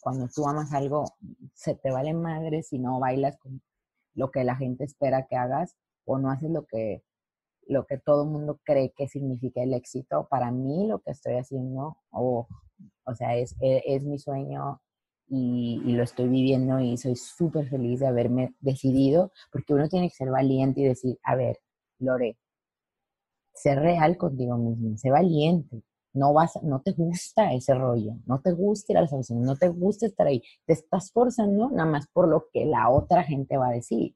cuando tú amas algo, se te vale madre si no bailas con lo que la gente espera que hagas o no haces lo que, lo que todo el mundo cree que significa el éxito. Para mí lo que estoy haciendo, o, o sea, es, e, es, mi sueño y, lo estoy viviendo y soy súper feliz de haberme decidido, porque uno tiene que ser valiente y decir, a ver, Lore, ser real contigo mismo, sé valiente, no vas, no te gusta ese rollo, no te gusta ir a las audiciones, no te gusta estar ahí, te estás forzando nada más por lo que la otra gente va a decir.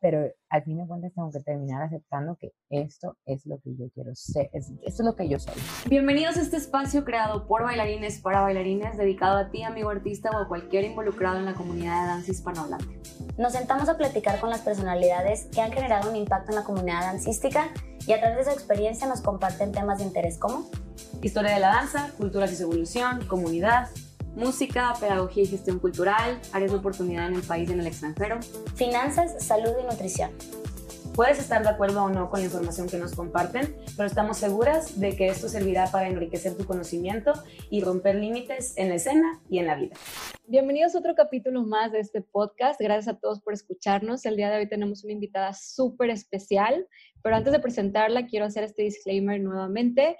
Pero al fin de cuentas tengo que terminar aceptando que esto es lo que yo quiero ser, esto es lo que yo soy. Bienvenidos a este espacio creado por bailarines para bailarines, dedicado a ti, amigo artista o a cualquier involucrado en la comunidad de danza hispanohablante. Nos sentamos a platicar con las personalidades que han generado un impacto en la comunidad dancística y a través de su experiencia nos comparten temas de interés como historia de la danza, culturas y su evolución, comunidad, música, pedagogía y gestión cultural, áreas de oportunidad en el país y en el extranjero, finanzas, salud y nutrición. Puedes estar de acuerdo o no con la información que nos comparten, pero estamos seguras de que esto servirá para enriquecer tu conocimiento y romper límites en la escena y en la vida. Bienvenidos a otro capítulo más de este podcast. Gracias a todos por escucharnos. El día de hoy tenemos una invitada súper especial, pero antes de presentarla quiero hacer este disclaimer nuevamente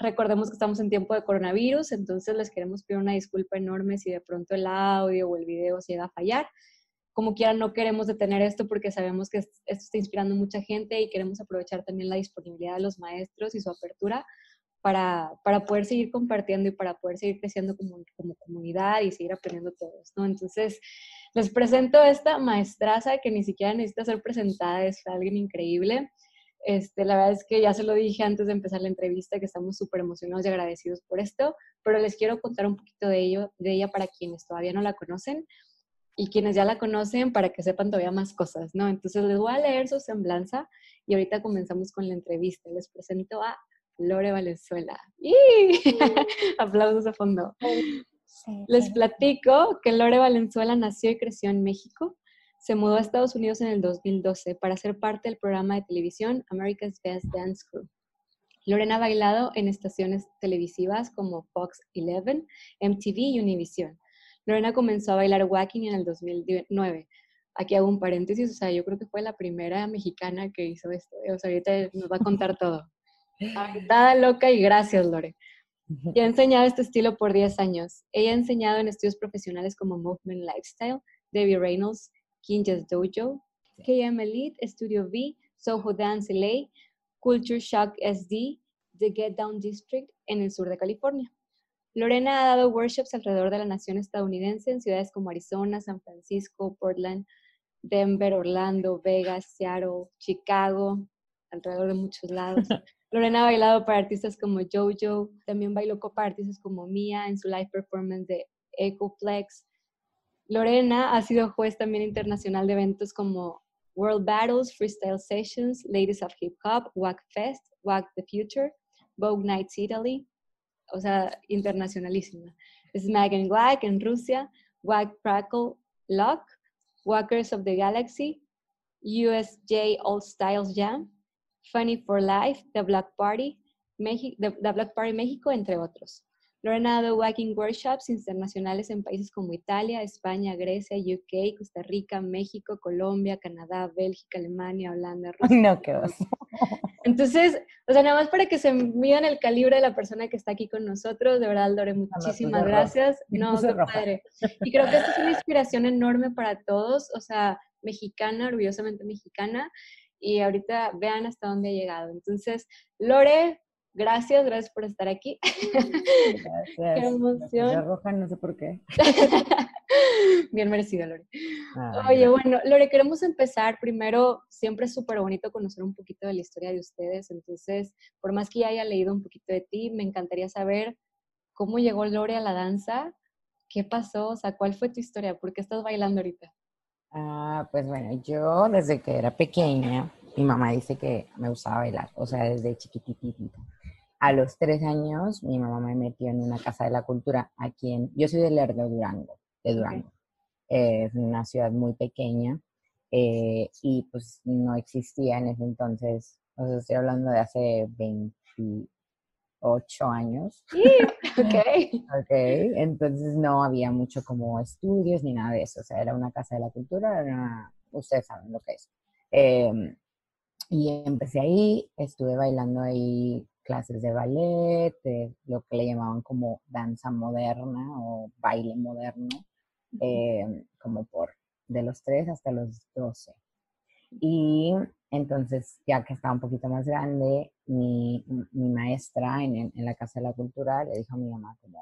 recordemos que estamos en tiempo de coronavirus, entonces les queremos pedir una disculpa enorme si de pronto el audio o el video se llega a fallar. Como quiera, no queremos detener esto porque sabemos que esto está inspirando mucha gente y queremos aprovechar también la disponibilidad de los maestros y su apertura para, para poder seguir compartiendo y para poder seguir creciendo como, como comunidad y seguir aprendiendo todos, ¿no? Entonces, les presento esta maestraza que ni siquiera necesita ser presentada, es alguien increíble. Este, la verdad es que ya se lo dije antes de empezar la entrevista que estamos súper emocionados y agradecidos por esto, pero les quiero contar un poquito de, ello, de ella para quienes todavía no la conocen y quienes ya la conocen para que sepan todavía más cosas, ¿no? Entonces les voy a leer su semblanza y ahorita comenzamos con la entrevista. Les presento a Lore Valenzuela. ¡Y! Aplausos a fondo. Les platico que Lore Valenzuela nació y creció en México se mudó a Estados Unidos en el 2012 para ser parte del programa de televisión America's Best Dance Crew. Lorena ha bailado en estaciones televisivas como Fox 11, MTV y Univision. Lorena comenzó a bailar walking en el 2009. Aquí hago un paréntesis, o sea, yo creo que fue la primera mexicana que hizo esto. ¿eh? O sea, ahorita nos va a contar todo. Agitada, loca y gracias, Lore. Y ha enseñado este estilo por 10 años. Ella ha enseñado en estudios profesionales como Movement Lifestyle, Debbie Reynolds, Kinja's Dojo, KM Elite, Studio V, Soho Dance LA, Culture Shock SD, The Get Down District en el sur de California. Lorena ha dado workshops alrededor de la nación estadounidense en ciudades como Arizona, San Francisco, Portland, Denver, Orlando, Vegas, Seattle, Chicago, alrededor de muchos lados. Lorena ha bailado para artistas como JoJo, también bailó para artistas como Mia en su live performance de Ecoplex, Lorena ha sido juez también internacional de eventos como World Battles, Freestyle Sessions, Ladies of Hip Hop, WAC Fest, WAC The Future, Vogue Nights Italy, o sea, internacionalísima. Smag and Black en Rusia, WAC Crackle Lock, Walkers of the Galaxy, USJ All Styles Jam, Funny for Life, The Black Party, The Black Party México, entre otros. Lorena ha dado walking workshops internacionales en países como Italia, España, Grecia, UK, Costa Rica, México, Colombia, Canadá, Bélgica, Alemania, Holanda, Rusia. No, qué oso. Entonces, o sea, nada más para que se midan el calibre de la persona que está aquí con nosotros, de verdad, Lore, muchísimas gracias. No, qué padre. Y creo que esto es una inspiración enorme para todos, o sea, mexicana, orgullosamente mexicana, y ahorita vean hasta dónde ha llegado. Entonces, Lore, Gracias, gracias por estar aquí. Gracias. Qué emoción. roja, no sé por qué. Bien merecido, Lore. Oye, bueno, Lore, queremos empezar. Primero, siempre es súper bonito conocer un poquito de la historia de ustedes. Entonces, por más que ya haya leído un poquito de ti, me encantaría saber cómo llegó Lore a la danza, qué pasó, o sea, cuál fue tu historia, por qué estás bailando ahorita. Ah, pues bueno, yo desde que era pequeña, mi mamá dice que me gustaba bailar, o sea, desde chiquititita. A los tres años, mi mamá me metió en una casa de la cultura aquí en, yo soy de Lerdo, Durango, de Durango. es una ciudad muy pequeña eh, y pues no existía en ese entonces, o sea, estoy hablando de hace 20, ocho años. ok. ok, entonces no había mucho como estudios ni nada de eso, o sea, era una casa de la cultura, era ustedes saben lo que es. Em, y empecé ahí, estuve bailando ahí clases de ballet, de lo que le llamaban como danza moderna o baile moderno, em, como por de los 3 hasta los 12. Y entonces, ya que estaba un poquito más grande, mi, mi maestra en, en, la Casa de la Cultura le dijo a mi mamá como,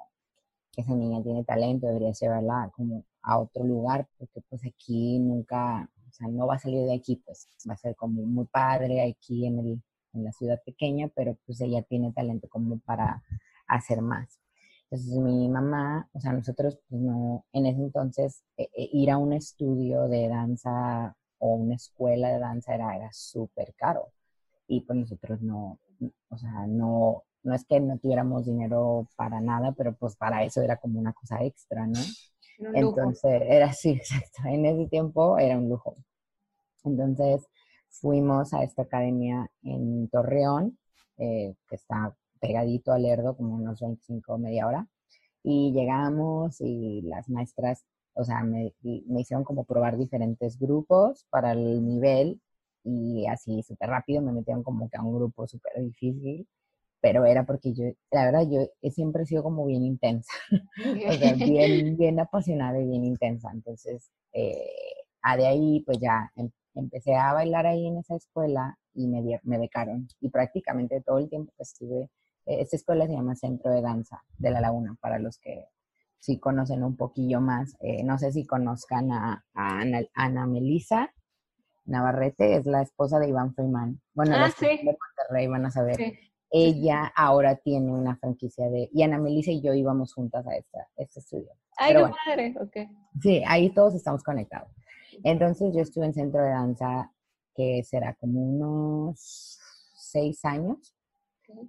que esa niña tiene talento, debería llevarla como a otro lugar, porque pues aquí nunca, o sea, no va a salir de aquí, pues va a ser como muy padre aquí en, el, en la ciudad pequeña, pero pues ella tiene talento como para hacer más. Entonces mi mamá, o sea, nosotros pues no, en ese entonces e, e, ir a un estudio de danza o una escuela de danza era, era súper caro. Y pues nosotros no, o sea, no, no es que no tuviéramos dinero para nada, pero pues para eso era como una cosa extra, ¿no? Entonces, era así, exacto. En ese tiempo era un lujo. Entonces, fuimos a esta academia en Torreón, eh, que está pegadito al Lerdo, como unos 25 media hora. Y llegamos y las maestras, o sea, me, me hicieron como probar diferentes grupos para el nivel y así súper rápido me metieron como que a un grupo súper difícil pero era porque yo, la verdad, yo siempre he sido como bien intensa, o sea, bien, bien apasionada y bien intensa. Entonces, eh, a de ahí, pues ya em, empecé a bailar ahí en esa escuela y me, me becaron. Y prácticamente todo el tiempo que estuve, eh, esta escuela se llama Centro de Danza de La Laguna, para los que sí conocen un poquillo más. Eh, no sé si conozcan a, Ana, Ana Melisa Navarrete, es la esposa de Iván Freeman. Bueno, ah, sí. de Monterrey van a saber. Sí ella ahora tiene una franquicia de, y Ana Melissa y yo íbamos juntas a esta, este estudio. Ay, qué padre, ok. Sí, ahí todos estamos conectados. Entonces yo estuve en centro de danza que será como unos seis años.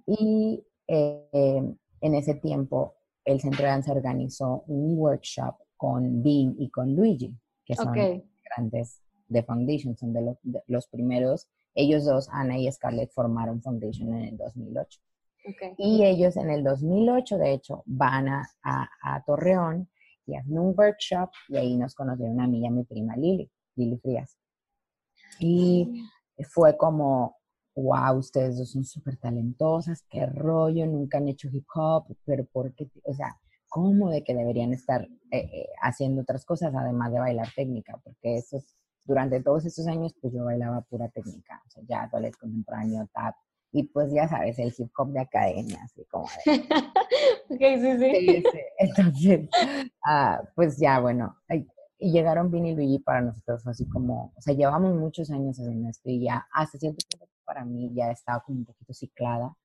Y eh, en ese tiempo el centro de danza organizó un workshop con Dean y con Luigi, que son grandes de Foundation, son de de los primeros. Ellos dos, Ana y Scarlett, formaron Foundation en el 2008. Y ellos en el 2008, de hecho, van a, a, Torreón y hacen un workshop y ahí nos conocieron a mí y a mi prima Lili, Lili Frías. Y fue como, wow, ustedes dos son súper talentosas, qué rollo, nunca han hecho hip hop, pero ¿por qué? O sea, ¿cómo de que deberían estar eh, eh, haciendo otras cosas además de bailar técnica? Porque eso es durante todos estos años, pues yo bailaba pura técnica, o sea, ya ballet contemporáneo, tap, y pues ya sabes, el hip hop de academia, así como de... ok, sí, sí. Entonces, ah, pues ya, bueno, y llegaron Vini y Luigi para nosotros fue así como, o sea, llevamos muchos años haciendo esto y ya hasta cierto punto para mí ya estaba como un poquito ciclada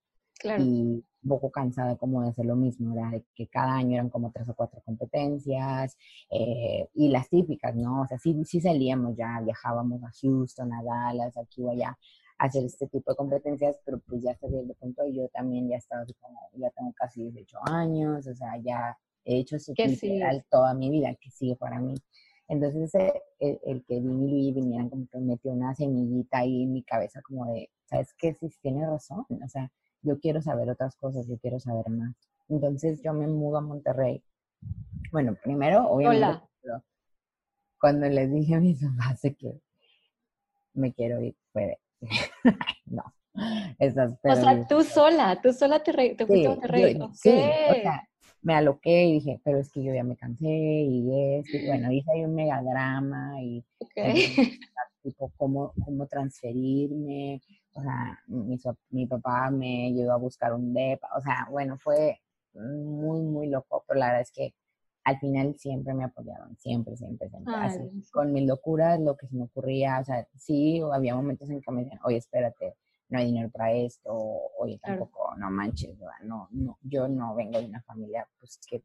y un poco cansada como de hacer lo mismo, era de que cada año eran como tres o cuatro competencias eh, y las típicas, ¿no? O sea, sí, sí salíamos ya, viajábamos a Houston, a Dallas, aquí o allá hacer este tipo de competencias, pero pues ya hasta cierto punto yo también ya estaba así como, ya tengo casi 18 años, o sea, ya he hecho eso literal toda mi vida, que sigue para mí. Entonces, el, que Vini y Luis vinieran como que metió una semillita ahí en mi cabeza como de, ¿sabes qué? Sí, tiene razón, o sea, yo quiero saber otras cosas, yo quiero saber más. Entonces yo me mudo a Monterrey. Bueno, primero, obviamente, cuando les dije a mis papás que me quiero ir, fue no. Esas, o sea, tú sola, tú sola te, te fuiste a Monterrey. Sí, o sea, me aloqué y dije, pero es que yo ya me cansé y es, y bueno, hice ahí un megadrama y tipo cómo, cómo transferirme, o sea, mi, mi papá me ayudó a buscar un DEPA, o sea, bueno, fue muy, muy loco, pero la verdad es que al final siempre me apoyaron, siempre, siempre, siempre. Así, con mis locuras, lo que se me ocurría, o sea, sí, había momentos en que me decían, oye, espérate, no hay dinero para esto, oye, tampoco, no manches, no, no, yo no vengo de una familia, pues, que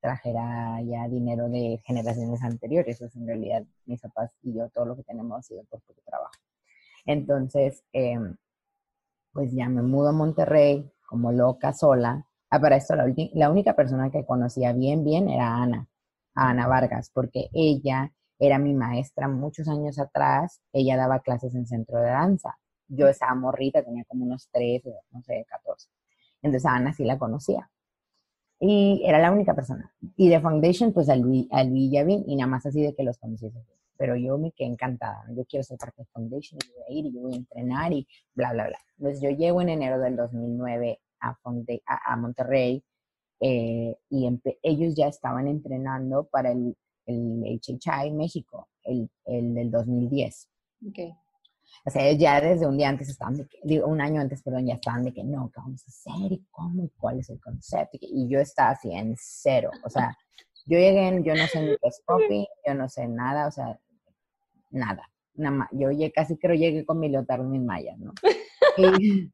trajera ya dinero de generaciones anteriores, eso es en realidad mis papás y yo, todo lo que tenemos ha sido por tu trabajo. Entonces, em, pues ya me mudo a Monterrey como loca sola. Ah, para esto la, la, única persona que conocía bien, bien era Ana, Ana Vargas, porque ella era mi maestra muchos años atrás. Ella daba clases en centro de danza. Yo estaba morrita, tenía como unos 13, no sé, 14. Entonces Ana sí la conocía. Y era la única persona. Y de Foundation, pues al Luis, ya vi, y nada más así de que los conociese. Pero yo me quedé encantada. Yo quiero ser parte de Foundation, y voy a ir, y yo voy a entrenar, y bla, bla, bla. Entonces yo llego en enero del 2009 a, a, Monterrey, eh, y ellos ya estaban entrenando para el, el HHI México, el, el del 2010. Okay. O sea, ya desde un día antes estaban de que, digo, un año antes, perdón, ya estaban de que no, ¿qué vamos a hacer? ¿Y cómo? ¿Y cuál es el concepto? Y yo estaba así en cero. O sea, yo llegué, yo no sé ni qué es copy, yo no sé nada, o sea, nada. Nada. Yo llegué, casi creo llegué con mi leotardo y mis mallas, ¿no? Y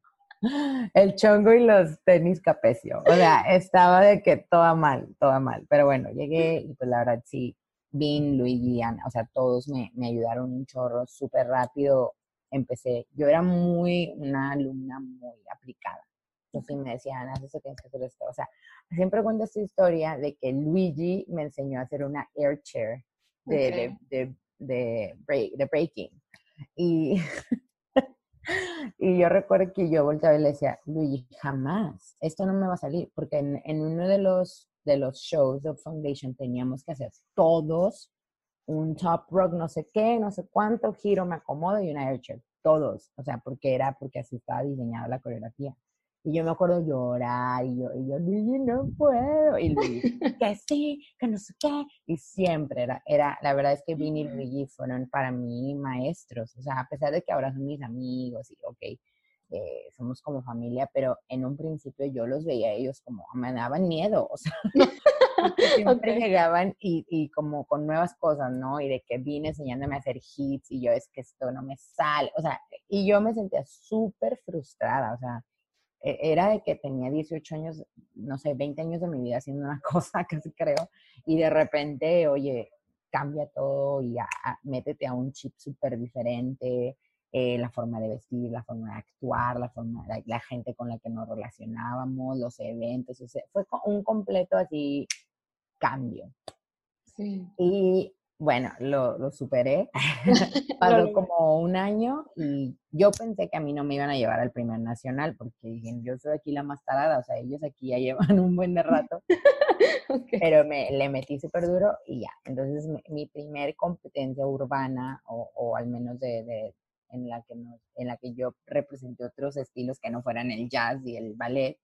el chongo y los tenis capecio. O sea, estaba de que toda mal, toda mal. Pero bueno, llegué y pues la verdad sí, Vin, Luigi, Ana, o sea, todos me, me ayudaron un chorro súper rápido empecé, yo era muy, una alumna muy aplicada. Entonces me decían, haz tienes que hacer esto. O sea, siempre cuento esta historia de que Luigi me enseñó a hacer una air chair de, de, de, break, de breaking. Y, y yo recuerdo que yo volteaba y le decía, Luigi, jamás, esto no me va a salir, porque en, uno de los, de los shows de Foundation teníamos que hacer todos un top rock, no sé qué, no sé cuánto, giro, me acomodo y una air chair. Todos, o sea, porque era, porque así estaba diseñada la coreografía. Y yo me acuerdo llorar y yo, y yo, Luigi, no puedo. Y Luigi, que sí, que no sé qué. Y siempre era, era, la verdad es que Vini y Luigi fueron para mí maestros. O sea, a pesar de que ahora son mis amigos y, ok, eh, somos como familia, pero en un principio yo los veía a ellos como, me daban miedo. O sea, siempre llegaban y, y, como con nuevas cosas, ¿no? Y de que vine enseñándome a hacer hits y yo es que esto no me sale, o sea, y yo me sentía súper frustrada, o sea, era de que tenía 18 años, no sé, 20 años de mi vida haciendo una cosa, casi creo, y de repente, oye, cambia todo y métete a un chip súper diferente, eh, la forma de vestir, la forma de actuar, la forma, la, la, gente con la que nos relacionábamos, los eventos, o sea, fue un completo así cambio. Y bueno, lo, lo superé. Pasó como un año y yo pensé que a mí no me iban a llevar al primer nacional porque dije, yo soy aquí la más tarada, o sea, ellos aquí ya llevan un buen de rato. Pero me, le metí súper duro y ya. Entonces, mi, primer competencia urbana, o, o al menos de, de, en, la que en la que yo representé otros estilos que no fueran el jazz y el ballet,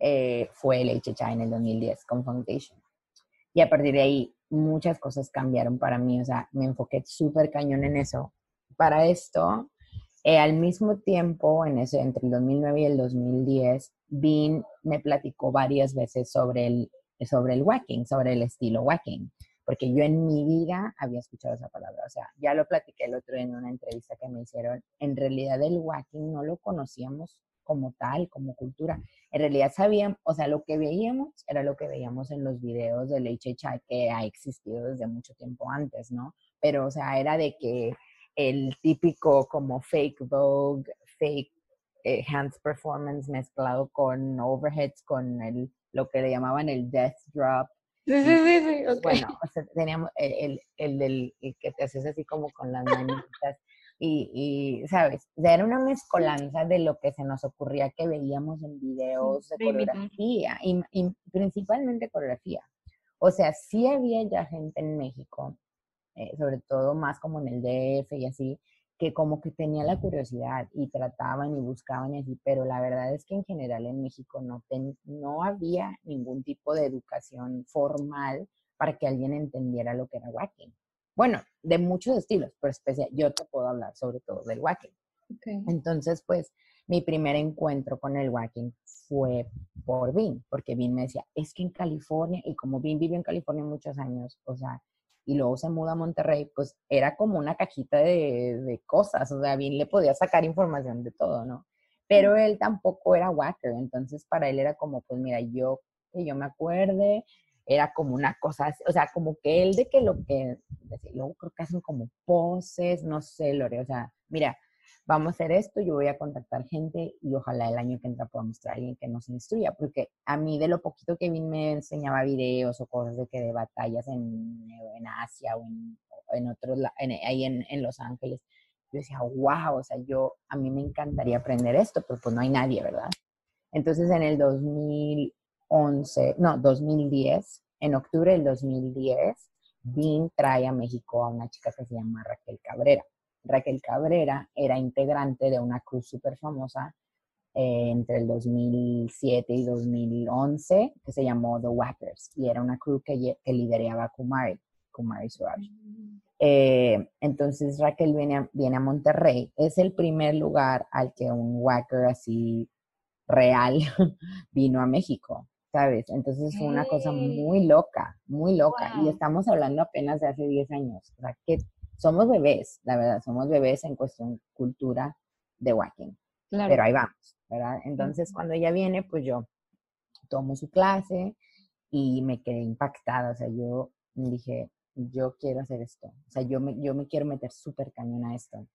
eh, fue el HHA en el 2010 con Foundation. Y a partir de ahí muchas cosas cambiaron para mí, o sea, me enfoqué súper cañón en eso. Para esto, eh, al mismo tiempo, en ese, entre el 2009 y el 2010, Bean me platicó varias veces sobre el, sobre el whacking, sobre el estilo whacking, porque yo en mi vida había escuchado esa palabra, o sea, ya lo platiqué el otro día en una entrevista que me hicieron, en realidad el whacking no lo conocíamos como tal, como cultura. En realidad sabíamos, o sea, lo que veíamos era lo que veíamos en los videos del HHI que ha existido desde mucho tiempo antes, ¿no? Pero, o sea, era de que el típico como fake Vogue, fake eh, hands performance mezclado con overheads, con el, lo que le llamaban el death drop. Sí, sí, sí, sí. Bueno, o sea, teníamos el, el, el, el, que te haces así como con las manitas y, ¿sabes? era una mezcolanza de lo que se nos ocurría que veíamos en videos de coreografía y, principalmente coreografía. O sea, sí había ya gente en México, eh, sobre todo más como en el DF y así, que como que tenía la curiosidad y trataban y buscaban y así, pero la verdad es que en general en México no, no había ningún tipo de educación formal para que alguien entendiera lo que era whacking. Bueno, de muchos estilos, pero especial, yo te puedo hablar sobre todo del whacking. Entonces, pues, mi primer encuentro con el whacking fue por Vin, porque Vin me decía, es que en California, y como Vin vivió en California muchos años, o sea, y luego se muda a Monterrey, pues era como una cajita de, de cosas, o sea, Vin le podía sacar información de todo, ¿no? Pero él tampoco era whacker, entonces para él era como, pues mira, yo que yo me acuerde, era como una cosa, o sea, como que él de que lo que, luego creo que hacen como poses, no sé, Lore, o sea, mira, vamos a hacer esto, yo voy a contactar gente y ojalá el año que entra pueda mostrar a alguien que nos instruya, porque a mí de lo poquito que Vin me enseñaba videos o cosas de que de batallas en, en Asia o en, en otros, ahí en, en Los Ángeles, yo decía, wow, o sea, yo, a mí me encantaría aprender esto, pero pues no hay nadie, ¿verdad? Entonces en el 2011, no, 2010, en octubre del 2010, Bean trae a México a una chica que se llama Raquel Cabrera. Raquel Cabrera era integrante de una cruz súper famosa eh, entre el 2007 y 2011 que se llamó The Whackers y era una cruz que, lideraba Kumari, Kumari Suraj. Eh, entonces Raquel viene a, viene a Monterrey. Es el primer lugar al que un Whacker así real vino a México. ¿Sabes? Entonces fue una cosa muy loca, muy loca. Y estamos hablando apenas de hace 10 años. O sea, que somos bebés, la verdad, somos bebés en cuestión cultura de walking. Pero ahí vamos, ¿verdad? Entonces, cuando ella viene, pues yo tomo su clase y me quedé impactada. O sea, yo dije, yo quiero hacer esto. O sea, yo me, yo me quiero meter súper cañón a esto.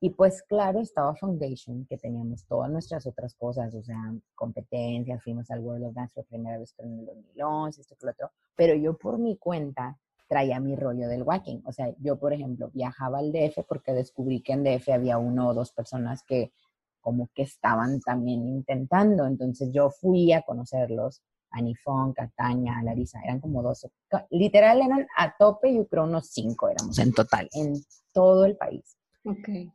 Y pues claro, estaba Foundation, que teníamos todas nuestras otras cosas, o sea, competencias, fuimos al World of Dance por primera vez en el 2011, esto que lo otro, pero yo por mi cuenta traía mi rollo del walking. O sea, yo, por ejemplo, viajaba al DF porque descubrí que en DF había uno o dos personas que como que estaban también intentando. Entonces yo fui a conocerlos, a Nifón, Cataña, Larisa, eran como 12. Literal eran a tope, yo creo unos cinco éramos en total, en todo el país. Okay.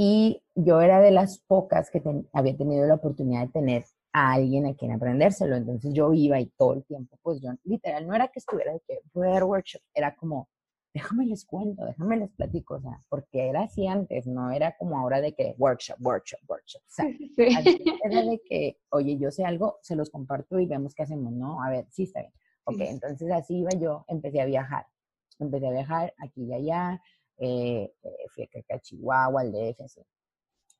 Y yo era de las pocas que había tenido la oportunidad de tener a alguien a quien aprendérselo. Entonces yo iba y todo el tiempo, pues yo literal, no era que estuviera de que voy a workshop, era como, déjame les cuento, déjame les platico, o sea, porque era así antes, no era como ahora de que workshop, workshop, workshop. O sea, era de que, oye, yo sé algo, se los comparto y vemos qué hacemos, ¿no? A ver, sí está bien. Ok, entonces así iba yo, empecé a viajar. Empecé a viajar aquí y allá, eh, eh, fui a, Chihuahua, al DF,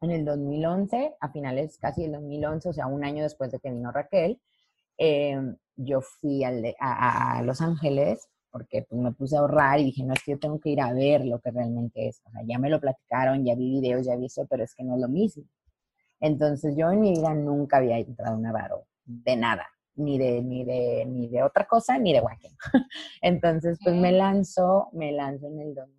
En el 2011, a finales casi del 2011, o sea, un año después de que vino Raquel, em, yo fui a, Los Ángeles porque pues, me puse a ahorrar y dije, no, es que yo tengo que ir a ver lo que realmente es. O sea, ya me lo platicaron, ya vi videos, ya vi eso, pero es que no es lo mismo. Entonces yo en mi vida nunca había entrado a un Navarro, de nada, ni de, ni de, ni de otra cosa, ni de walking. Entonces, pues me lanzo, me lanzo en el 2000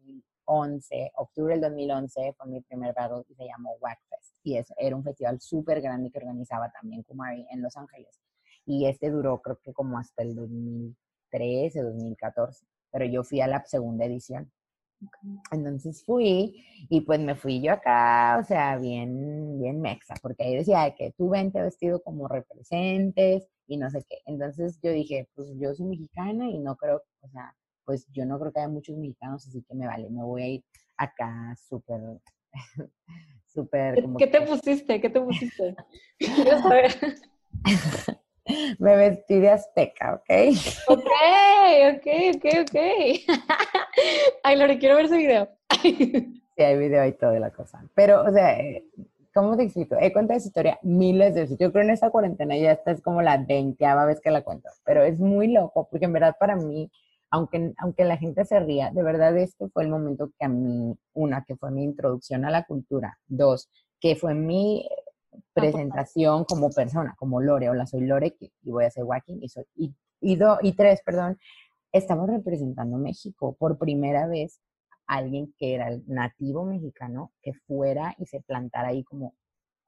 2011, octubre del 2011, fue mi primer battle y se llamó Wackfest. Y es, era un festival súper grande que organizaba también Kumari en Los Ángeles. Y este duró creo que como hasta el 2013, 2014. Pero yo fui a la segunda edición. Entonces fui y pues me fui yo acá, o sea, bien, bien mexa, porque ahí decía que tú vente vestido como representes y no sé qué. Entonces yo dije, pues yo soy mexicana y no creo, o sea, pues yo no creo que haya muchos mexicanos, así que me vale, me voy a ir acá súper, súper... ¿Qué, te pusiste? ¿Qué te pusiste? Quiero saber. me vestí de azteca, ¿ok? Ok, ok, ok, ok. Ay, Lore, quiero ver ese video. sí, hay video y todo de la cosa. Pero, o sea, eh, ¿cómo te explico? He contado esa historia miles de veces. Yo creo en esta cuarentena ya esta es como la veinteava vez que la cuento. Pero es muy loco, porque en verdad para mí aunque, aunque la gente se ría, de verdad este fue el momento que a mí, una, que fue mi introducción a la cultura, dos, que fue mi presentación como persona, como Lore, hola, soy Lore y voy a hacer walking, y, soy, y, y tres, perdón, estamos representando México por primera vez alguien que era el nativo mexicano que fuera y se plantara ahí como,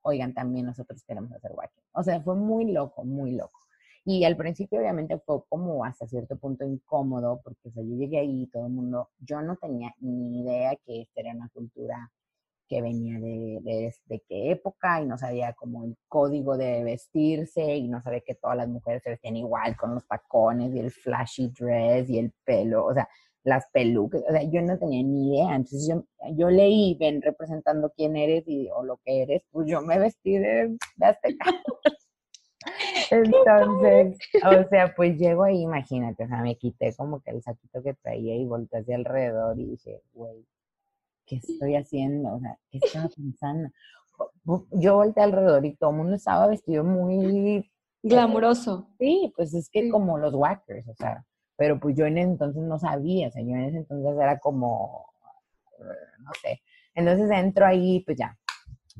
oigan, también nosotros queremos hacer walking. O sea, fue muy loco, muy loco. Y al principio obviamente fue como hasta cierto punto incómodo, porque o yo llegué ahí y todo el mundo, yo no tenía ni idea que esta era una cultura que venía de, de, qué época y no sabía como el código de vestirse y no sabía que todas las mujeres se vestían igual con los tacones y el flashy dress y el pelo, o sea, las pelucas, o sea, yo no tenía ni idea. Entonces yo, yo leí, ven representando quién eres y, o lo que eres, pues yo me vestí de, de azteca. Entonces, o sea, pues llego ahí, imagínate, o sea, me quité como que el saquito que traía y volteé hacia alrededor y dije, güey, ¿qué estoy haciendo? O sea, ¿qué estaba pensando? Yo volteé alrededor y todo el mundo estaba vestido muy... Glamuroso. Sí, pues es que como los whackers, o sea, pero pues yo en ese entonces no sabía, o sea, yo en ese entonces era como, no sé. Entonces entro ahí, pues ya,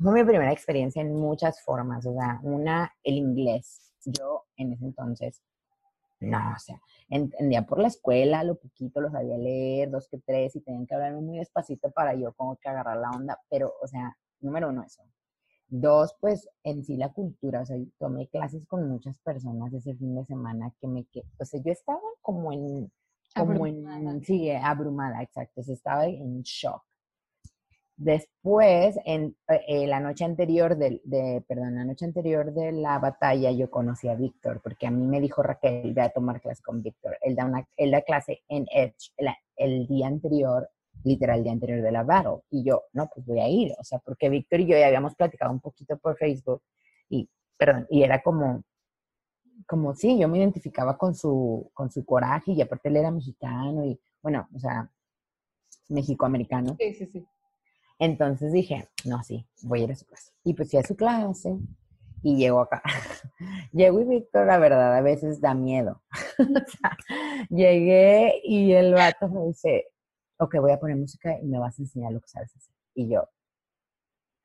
fue mi primera experiencia en muchas formas, o sea, una, el inglés. Yo en ese entonces, no, o sea, entendía por la escuela, lo poquito lo sabía leer, dos que tres, y tenían que hablarme muy despacito para yo como que agarrar la onda, pero, o sea, número uno eso. Dos, pues en sí la cultura, o sea, tomé clases con muchas personas ese fin de semana que me, que, o sea, yo estaba como en, como en, sí, abrumada, exacto, o estaba en shock. Después, en eh, la noche anterior del, de, perdón, la noche anterior de la batalla, yo conocí a Víctor, porque a mí me dijo Raquel, voy a tomar clase con Víctor. Él da, una, él da clase en Edge el, el día anterior literal el día anterior de la battle. Y yo, no, pues voy a ir, o sea, porque Víctor y yo ya habíamos platicado un poquito por Facebook y, perdón, y era como, como sí, yo me identificaba con su, con su coraje y aparte él era mexicano y, bueno, o sea, mexicoamericano. Sí, sí, sí. Entonces dije, no, sí, voy a ir a su clase. Y pues fui a su clase y llego acá. Llego y Víctor, la verdad, a veces da miedo. llegué y el vato me dice, ok, voy a poner música y me vas a enseñar lo que sabes hacer. Y yo,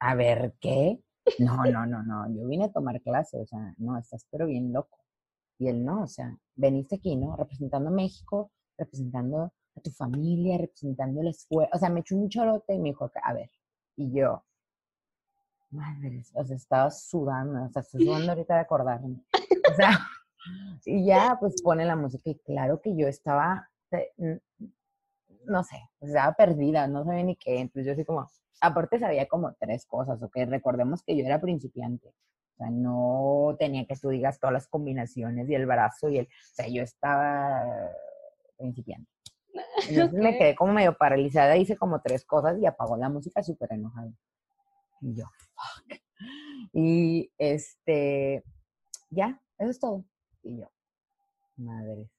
a ver, ¿qué? No, no, no, no, yo vine a tomar clase, o sea, no, estás pero bien loco. Y él no, o sea, veniste aquí, ¿no? Representando a México, representando a tu familia, representando el esfuerzo, o sea, me echó un chorote y me dijo, a ver, y yo, madre, o sea, estaba sudando, o sea, estoy sudando ahorita de acordarme. O sea, y ya, pues pone la música y claro que yo estaba, no sé, estaba perdida, no sabía ni qué. Entonces yo así como, aparte sabía como tres cosas, ok, recordemos que yo era principiante. O sea, no tenía que tú digas todas las combinaciones y el brazo y el, o sea, yo estaba principiante. Entonces me quedé como medio paralizada, hice como tres cosas y apagó la música súper enojada. Y yo, fuck. Y este, ya, eso es todo. Y yo, madre.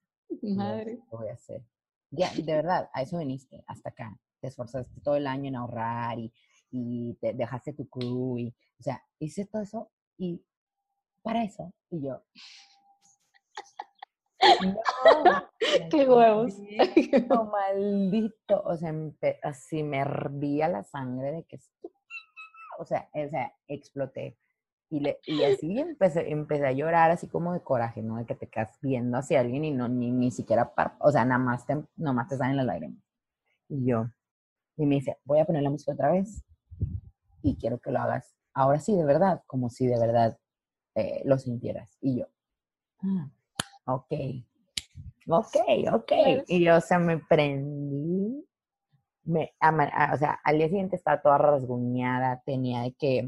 Madre. ¿Qué voy a hacer? Ya, de verdad, a eso viniste, hasta acá. Te esforzaste todo el año en ahorrar y, y te dejaste tu crew y, o sea, hice todo eso y para eso. Y yo, no, qué huevos. Maldito, maldito. O sea, así me hervía la sangre de que, o sea, o sea, exploté. Y, le, y así empecé, empecé a llorar así como de coraje, ¿no? De que te quedas viendo hacia alguien y no, ni, ni siquiera, o sea, nada más te, nada más te salen las lágrimas. Y yo, y me dice, voy a poner la música otra vez y quiero que lo hagas ahora sí, de verdad, como si de verdad eh, lo sintieras. Y yo, ah, ok, ok, ok. Y yo, o sea, me prendí, me, o sea, al día siguiente estaba toda rasguñada, tenía de que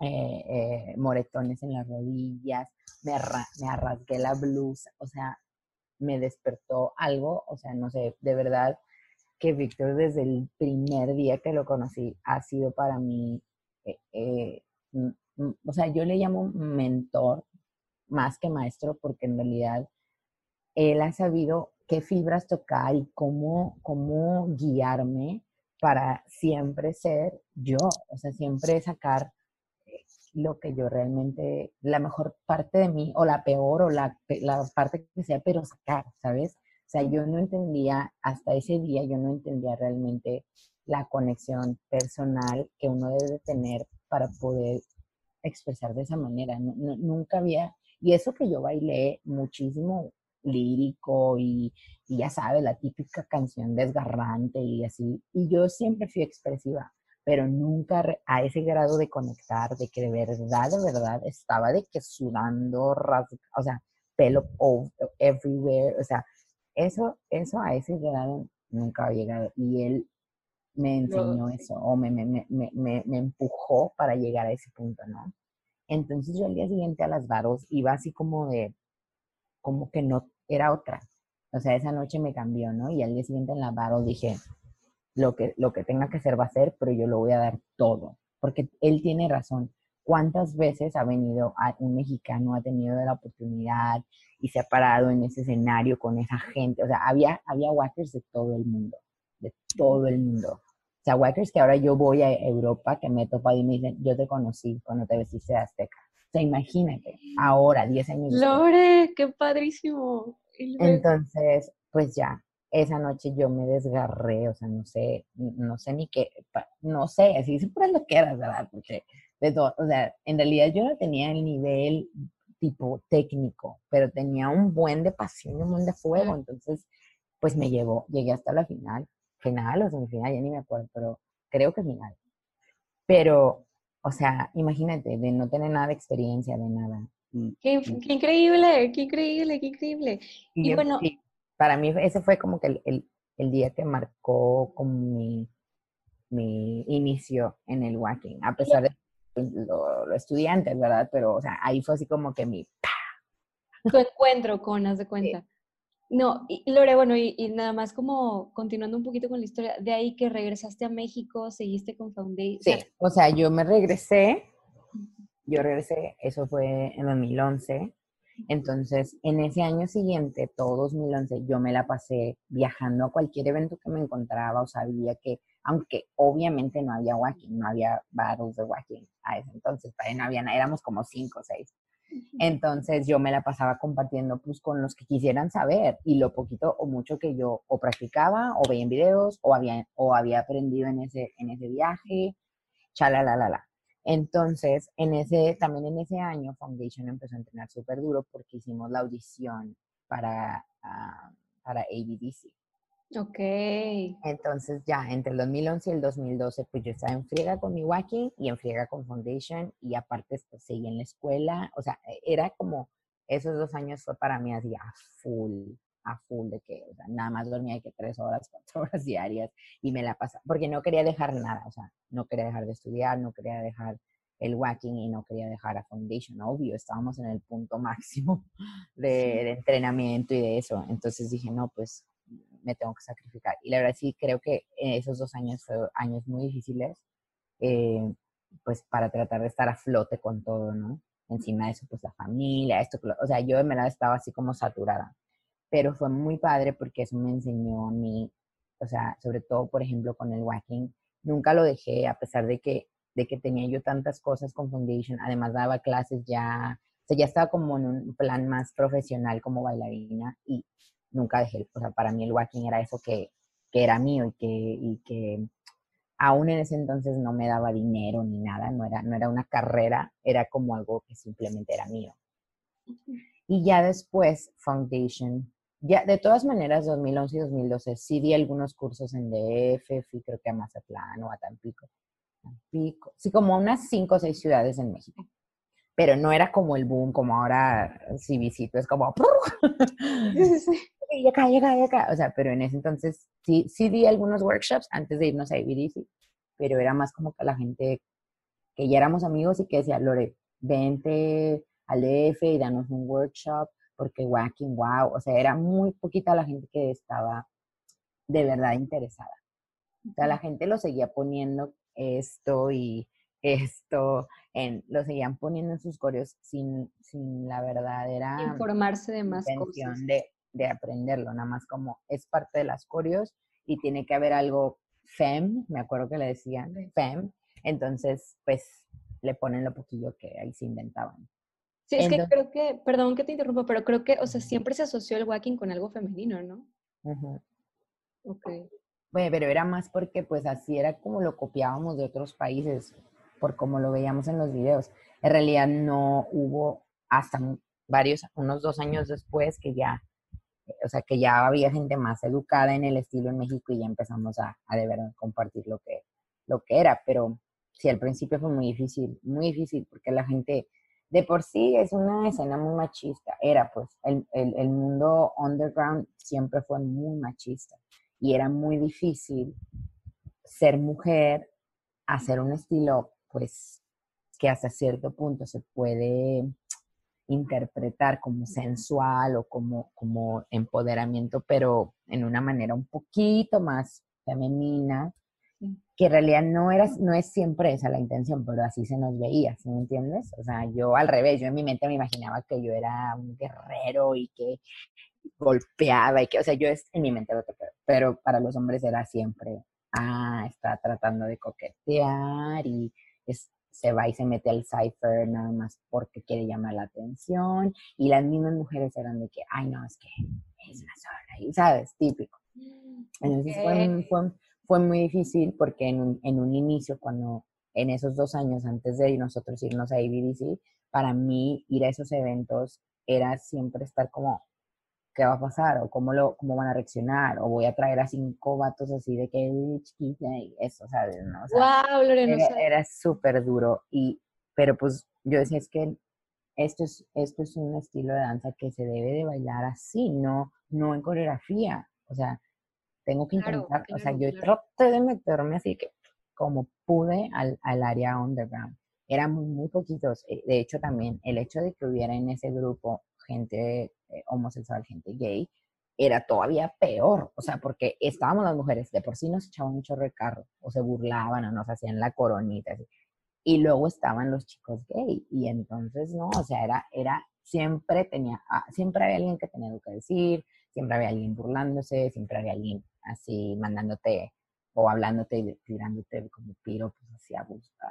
eh, eh, moretones en las rodillas, me, me arrasgué la blusa, o sea, me despertó algo, o sea, no sé, de verdad que Víctor desde el primer día que lo conocí ha sido para mí, eh, o sea, yo le llamo mentor más que maestro porque en realidad él ha sabido qué fibras tocar y cómo, cómo guiarme para siempre ser yo, o sea, siempre sacar lo que yo realmente, la mejor parte de mí, o la peor, o la, la parte que sea, pero sacar, ¿sabes? O sea, yo no entendía, hasta ese día, yo no entendía realmente la conexión personal que uno debe tener para poder expresar de esa manera. nunca había, y eso que yo bailé muchísimo lírico y, y, ya sabes, la típica canción desgarrante y así, y yo siempre fui expresiva, pero nunca a ese grado de conectar, de que de verdad, de verdad estaba de que sudando, o sea, pelo everywhere, o sea, eso, eso a ese grado nunca ha llegado. Y él me enseñó eso, o me, me, me, me, me empujó para llegar a ese punto, ¿no? Entonces yo al día siguiente a las varos iba así como de, como que no era otra. O sea, esa noche me cambió, ¿no? Y al día siguiente en la varos dije, lo que, lo que tenga que ser va a ser, pero yo lo voy a dar todo, porque él tiene razón. ¿Cuántas veces ha venido un mexicano, ha tenido la oportunidad y se ha parado en ese escenario con esa gente? O sea, había, había Wackers de todo el mundo, de todo el mundo. Sea, Wackers que ahora yo voy a Europa, que me topa y me dicen, yo te conocí cuando te vestiste de Azteca. O sea, imagínate, ahora, 10 años Lore, qué padrísimo. Entonces, pues ya, esa noche yo me desgarré, o sea, no sé, no sé ni qué, no sé, así se por lo que era, ¿verdad? Porque de todo, o sea, en realidad yo no tenía el nivel tipo técnico, pero tenía un buen de pasión, un buen de fuego, entonces, pues me llevó, llegué hasta la final, final o semifinal, ya ni me acuerdo, pero creo que final. Pero o sea, imagínate, de no tener nada de experiencia, de nada. qué, increíble, qué increíble, qué increíble. Y, bueno, para mí ese fue como que el, el, día que marcó como mi, mi inicio en el walking, a pesar de lo, lo estudiantes, ¿verdad? Pero, o sea, ahí fue así como que mi... Tu encuentro con, haz de cuenta. No, y Lore, bueno, y, nada más como continuando un poquito con la historia, de ahí que regresaste a México, seguiste con Foundation. Sí, o sea, yo me regresé, yo regresé, eso fue en 2011, entonces en ese año siguiente, todo 2011, yo me la pasé viajando a cualquier evento que me encontraba, o sabía que, aunque obviamente no había walking, no había battles de walking a ese entonces, no había, éramos como cinco o seis. Entonces yo me la pasaba compartiendo pues con los que quisieran saber y lo poquito o mucho que yo o practicaba o veía en videos o había, o había aprendido en ese, en ese viaje, la Entonces, en ese, también en ese año Foundation empezó a entrenar súper duro porque hicimos la audición para, uh, para ABDC. Ok. Entonces ya entre el 2011 y el 2012, pues yo estaba en friega con mi walking y en friega con Foundation y aparte pues, seguí en la escuela. O sea, e, era como, esos dos años fue para mí así a full, a full de que, o sea, nada más dormía que tres horas, cuatro horas diarias y me la pasaba, porque no quería dejar nada, o sea, no quería dejar de estudiar, no quería dejar el walking y no quería dejar a Foundation, obvio, estábamos en el punto máximo de, de entrenamiento y de eso. Entonces dije, no, pues me tengo que sacrificar. Y la verdad sí creo que esos dos años fueron años muy difíciles, eh, pues para tratar de estar a flote con todo, ¿no? Encima de eso, pues la familia, esto, o sea, yo de verdad estaba así como saturada. Pero fue muy padre porque eso me enseñó a mí, o sea, sobre todo, por ejemplo, con el walking, nunca lo dejé, a pesar de que, de que tenía yo tantas cosas con Foundation, además daba clases ya, o sea, ya estaba como en un plan más profesional como bailarina y nunca dejé, o sea, para mí el walking era eso que, que era mío y que, y que aún en ese entonces no me daba dinero ni nada, no era, no era una carrera, era como algo que simplemente era mío. Y ya después, Foundation, ya de todas maneras, 2011 y 2012 sí di algunos cursos en DF, fui creo que a Mazatlán o a Tampico. Tampico, sí, como unas cinco o seis ciudades en México. Pero no era como el boom, como ahora si visito, es como... Y acá, y acá, y acá. O sea, pero en ese entonces sí, sí di algunos workshops antes de irnos a IBDC, pero era más como que la gente que ya éramos amigos y que decía, Lore, vente al DF y danos un workshop, porque whacking, wow. O sea, era muy poquita la gente que estaba de verdad interesada. O sea, la gente lo seguía poniendo esto y esto, en, lo seguían poniendo en sus coreos sin, sin la verdadera informarse de más cosas. De, de aprenderlo, nada más como es parte de las coreos y tiene que haber algo fem, me acuerdo que le decían fem, entonces pues le ponen lo poquillo que ahí se inventaban. Sí, es que creo que, perdón que te interrumpa, pero creo que, o sea, siempre se asoció el walking con algo femenino, ¿no? Ok. Bueno, pero era más porque pues así era como lo copiábamos de otros países, por como lo veíamos en los videos. En realidad no hubo hasta varios, unos dos años después que ya o sea, que ya había gente más educada en el estilo en México y ya empezamos a, a de verdad compartir lo que, lo que era, pero sí, al principio fue muy difícil, muy difícil, porque la gente de por sí es una escena muy machista, era pues, el, el, el mundo underground siempre fue muy machista y era muy difícil ser mujer, hacer un estilo, pues, que hasta cierto punto se puede interpretar como sensual o como, como empoderamiento, pero en una manera un poquito más femenina, que en realidad no, era, no es siempre esa la intención, pero así se nos veía, ¿sí me entiendes? O sea, yo al revés, yo en mi mente me imaginaba que yo era un guerrero y que golpeaba y que, o sea, yo es, en mi mente lo que, pero para los hombres era siempre, ah, está tratando de coquetear y se va y se mete al cipher nada más porque quiere llamar la atención. Y las mismas mujeres eran de que, ay, no, es que es una sola, y sabes, típico. Entonces fue, fue, muy difícil porque en un, en un inicio, cuando en esos dos años antes de nosotros irnos a ABDC, para mí ir a esos eventos era siempre estar como ¿qué va a pasar? ¿O cómo, lo, cómo van a reaccionar? ¿O voy a traer a cinco vatos así de que chiquita y eso, ¿sabes? ¿no? wow, Lorena. Era, era súper duro. Y, pero pues yo decía, es que esto es, esto es un estilo de danza que se debe de bailar así, no, no en coreografía. O sea, tengo que intentar, o sea, yo traté de meterme así que como pude al, al área underground. Eran muy, poquitos. Eh, de hecho, también el hecho de que hubiera en ese grupo gente eh, homosexual, gente gay, era todavía peor. O sea, porque estábamos las mujeres, de por sí nos echaban un chorro o se burlaban, o nos hacían la coronita. Y luego estaban los chicos gay. Y entonces, no, o sea, era, era, siempre tenía, ah, siempre había alguien que tenía algo que decir, siempre había alguien burlándose, siempre había alguien así mandándote o hablándote y tirándote como piropos así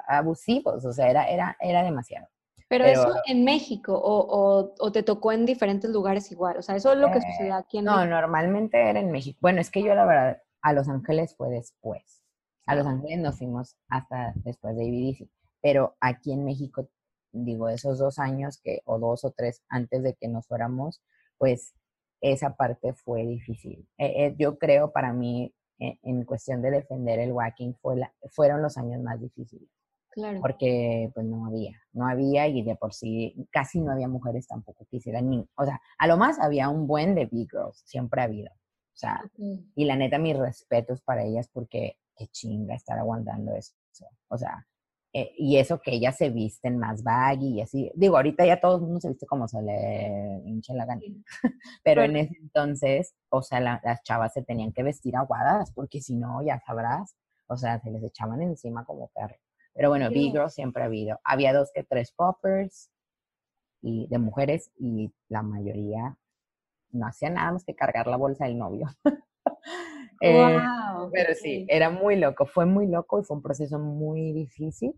abusivos, o sea, era, era, era demasiado. Pero, eso en México o, o, te tocó en diferentes lugares igual, o sea, eso es lo que eh, sucedió aquí en no, México. No, normalmente era en México. Bueno, es que yo la verdad, a Los Ángeles fue después. A Los Ángeles nos fuimos hasta después de IBDC, pero aquí en México, digo, esos dos años que, o dos o tres antes de que nos fuéramos, pues esa parte fue difícil. Eh, eh, yo creo para mí en, cuestión de defender el whacking fue fueron los años más difíciles. Claro. Porque pues no había, no había y de por sí casi no había mujeres tampoco que hicieran ni, o sea, a lo más había un buen de big girls, siempre ha habido. O sea, y la neta mis respetos para ellas porque qué chinga estar aguantando eso. O sea, eh, y eso que ellas se visten más baggy y así. Digo, ahorita ya todo el mundo se viste como se le hinche la gana. Pero en ese entonces, o sea, las chavas se tenían que vestir aguadas, porque si no, ya sabrás, o sea, se les echaban encima como perro. Pero bueno, Big Girl siempre ha habido. Había dos que tres poppers y de mujeres y la mayoría no hacía nada más que cargar la bolsa del novio. Eh, pero sí, era muy loco, fue muy loco y fue un proceso muy difícil,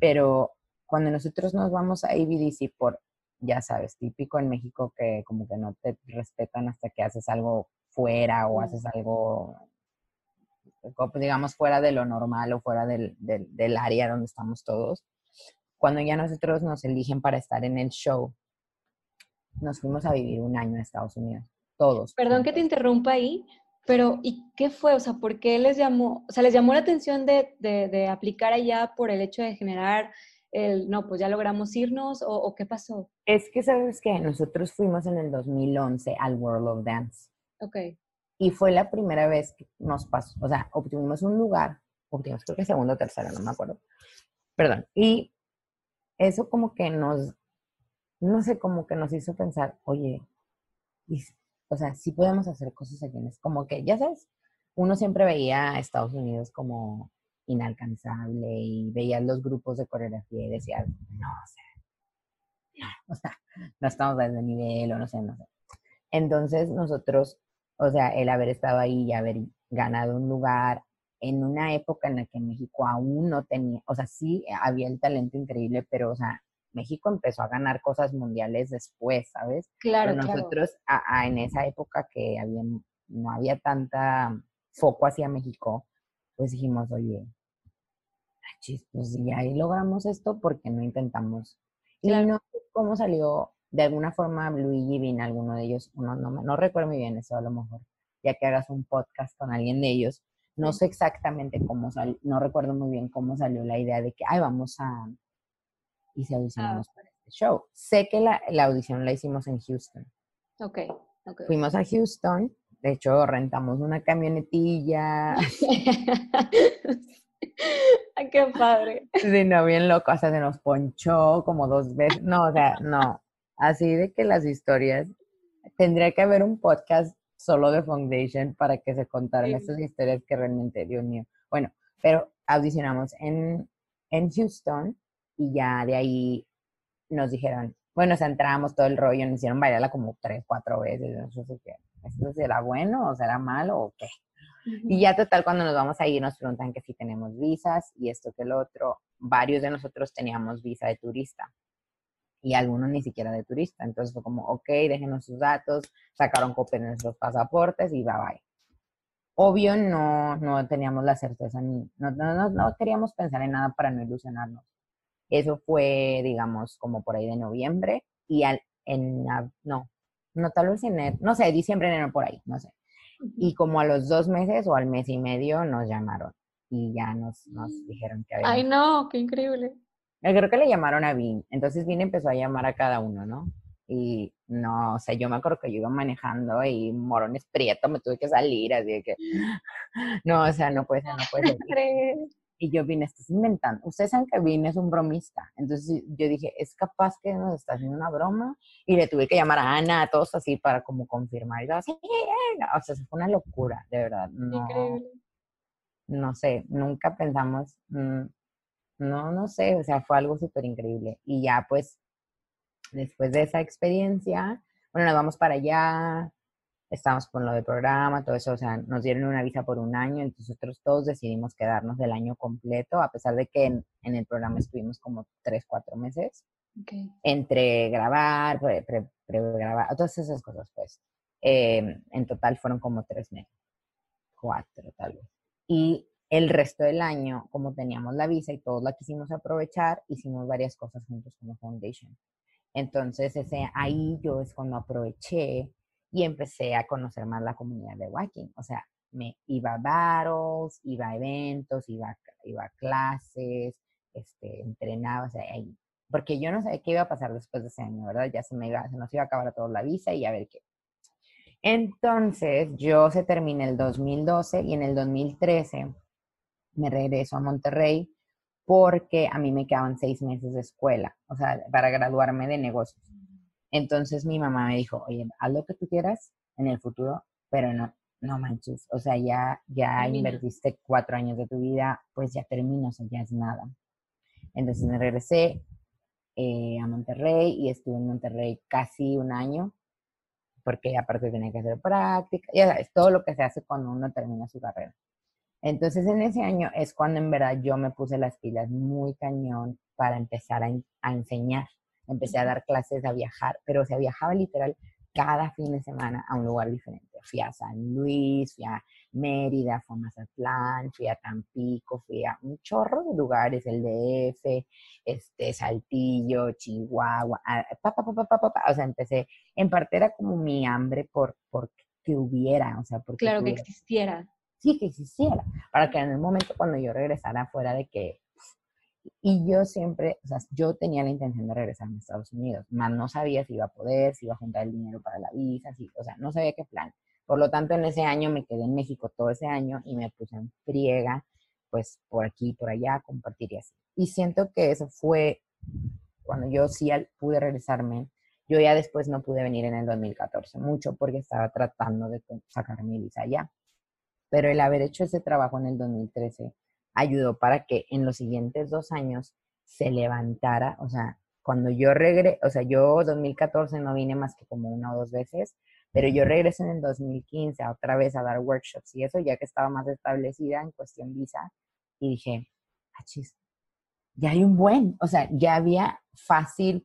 pero cuando nosotros nos vamos a ABDC por, ya sabes, típico en México que como que no te respetan hasta que haces algo fuera o haces algo, digamos, fuera de lo normal o fuera del, del, del área donde estamos todos. Cuando ya nosotros nos eligen para estar en el show, nos fuimos a vivir un año en Estados Unidos, todos. Perdón que te interrumpa ahí, pero, ¿y qué fue? O sea, ¿por qué les llamó, o sea, les llamó la atención de, de, aplicar allá por el hecho de generar el, no, pues ya logramos irnos, o, qué pasó? Es que, ¿sabes qué? Nosotros fuimos en el 2011 al World of Dance. Ok. Y fue la primera vez que nos pasó, o sea, obtuvimos un lugar, obtuvimos creo que segundo o tercero, no me acuerdo. Perdón. Y eso como que nos, no sé, como que nos hizo pensar, oye, o sea, sí podemos hacer cosas aquí. Como que, ya sabes, uno siempre veía a Estados Unidos como inalcanzable y veía los grupos de coreografía y decía, no, o no, o sea, no estamos a nivel o no sé, no sé. Entonces nosotros, o sea, el haber estado ahí y haber ganado un lugar en una época en la que México aún no tenía, o sea, sí había el talento increíble, pero, o sea, México empezó a ganar cosas mundiales después, ¿sabes? Claro, nosotros en esa época que había, no había tanta foco hacia México, pues dijimos, oye, pues ya ahí logramos esto porque no intentamos. Y no cómo salió, de alguna forma Luigi vino, alguno de ellos, no, no, no recuerdo muy bien eso a lo mejor, ya que hagas un podcast con alguien de ellos, no sé exactamente cómo salió, no recuerdo muy bien cómo salió la idea de que, ay, vamos a, y se audicionamos para este show. Sé que la, la, audición la hicimos en Houston. Ok, Fuimos a Houston, de hecho rentamos una camionetilla. Ay, qué padre. Sí, no, bien loco, hasta se nos ponchó como dos veces. No, o sea, no. Así de que las historias, tendría que haber un podcast solo de Foundation para que se contaran esas historias que realmente, Dios mío. Bueno, pero audicionamos en, en Houston y ya de ahí nos dijeron, bueno, o entramos todo el rollo, nos hicieron bailarla como tres, cuatro veces, no sé qué, ¿esto será bueno o será malo o qué? Y ya total, cuando nos vamos a ir nos preguntan que si tenemos visas y esto que el otro. Varios de nosotros teníamos visa de turista y algunos ni siquiera de turista. Entonces fue como, ok, déjenos sus datos, sacaron copias de nuestros pasaportes y bye bye. Obvio no, no teníamos la certeza ni, no, no, no queríamos pensar en nada para no ilusionarnos. Eso fue, digamos, como por ahí de noviembre y al, en, no, no tal vez enero, no sé, diciembre, enero por ahí, no sé. Y como a los dos meses o al mes y medio nos llamaron y ya nos, nos dijeron que había. Ay, no, qué increíble. Creo que le llamaron a Vin. Entonces Vin empezó a llamar a cada uno, ¿no? Y no, o sea, yo me acuerdo que yo iba manejando y morones prieto, me tuve que salir, así de que, no, o sea, no puede ser, no puede ser. Y yo vine, estás inventando. Ustedes saben que Vin es un bromista. Entonces yo dije, es capaz que nos está haciendo una broma. Y le tuve que llamar a Ana, a todos así para como confirmar. Y yo, así, o sea, fue una locura, de verdad. No, Increíble. No sé, nunca pensamos, mm, no, no sé, o sea, fue algo súper increíble. Y ya pues, después de esa experiencia, bueno, nos vamos para allá, estamos con lo del programa, todo eso, o sea, nos dieron una visa por un año, entonces nosotros todos decidimos quedarnos del año completo, a pesar de que en, el programa estuvimos como tres, cuatro meses, entre grabar, pre-grabar, todas esas cosas, pues. Em, en total fueron como tres meses, cuatro tal vez. Y el resto del año, como teníamos la visa y todos la quisimos aprovechar, hicimos varias cosas juntos como foundation. Entonces, ese, ahí yo es cuando aproveché y empecé a conocer más la comunidad de Wacking. O sea, me iba a battles, iba a eventos, iba, iba a clases, este, entrenaba, o sea, ahí. Porque yo no sabía qué iba a pasar después de ese año, ¿verdad? Ya se, me iba, se nos iba a acabar a todos la visa y a ver qué. Entonces, yo se terminé el 2012 y en el 2013 me regreso a Monterrey porque a mí me quedaban seis meses de escuela, o sea, para graduarme de negocios. Entonces mi mamá me dijo, oye, haz lo que tú quieras en el futuro, pero no, no manches, o sea, ya, ya invertiste cuatro años de tu vida, pues ya termino, o sea, ya es nada. Entonces me regresé eh, a Monterrey y estuve en Monterrey casi un año, porque aparte tenía que hacer práctica, ya sabes, todo lo que se hace cuando uno termina su carrera. Entonces en ese año es cuando en verdad yo me puse las pilas muy cañón para empezar a, enseñar. Empecé a dar clases, a viajar, pero se viajaba literal cada fin de semana a un lugar diferente. Fui a San Luis, fui a Mérida, fui a Mazatlán, fui a Tampico, fui a un chorro de lugares, el DF, este, Saltillo, Chihuahua, o sea, empecé, en parte era como mi hambre por, por que hubiera, o sea, porque claro que existiera sí que existiera, para que en el momento cuando yo regresara fuera de que... Y yo siempre, o sea, yo tenía la intención de regresar a Estados Unidos, más no sabía si iba a poder, si iba a juntar el dinero para la visa, si, o sea, no sabía qué plan. Por lo tanto, en ese año me quedé en México todo ese año y me puse en friega, pues por aquí, por allá, compartir y así. Y siento que eso fue cuando yo sí pude regresarme. Yo ya después no pude venir en el 2014, mucho porque estaba tratando de sacar mi visa allá pero el haber hecho ese trabajo en el 2013 ayudó para que en los siguientes dos años se levantara, o sea, cuando yo regresé, o sea, yo 2014 no vine más que como una o dos veces, pero yo regresé en el 2015 a otra vez a dar workshops y eso ya que estaba más establecida en cuestión visa y dije, achis, ya hay un buen, o sea, ya había fácil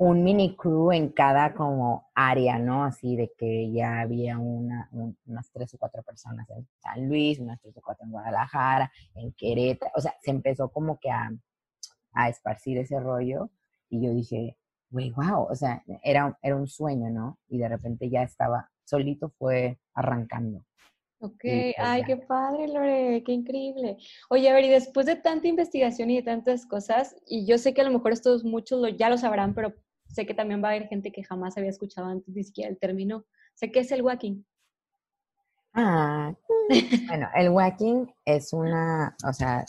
un mini crew en cada como área, ¿no? Así de que ya había una, unas tres o cuatro personas en San Luis, unas tres o cuatro en Guadalajara, en Querétaro, o sea, se empezó como que a, a esparcir ese rollo y yo dije, güey, wow, o sea, era, era un sueño, ¿no? Y de repente ya estaba, solito fue arrancando. Ok, pues ay, qué padre, Lore, qué increíble. Oye, a ver, y después de tanta investigación y de tantas cosas, y yo sé que a lo mejor estos muchos lo, ya lo sabrán, pero sé que también va a haber gente que jamás había escuchado antes ni siquiera el término. Sé qué es el wacking. Ah, bueno, el wacking es una, o sea,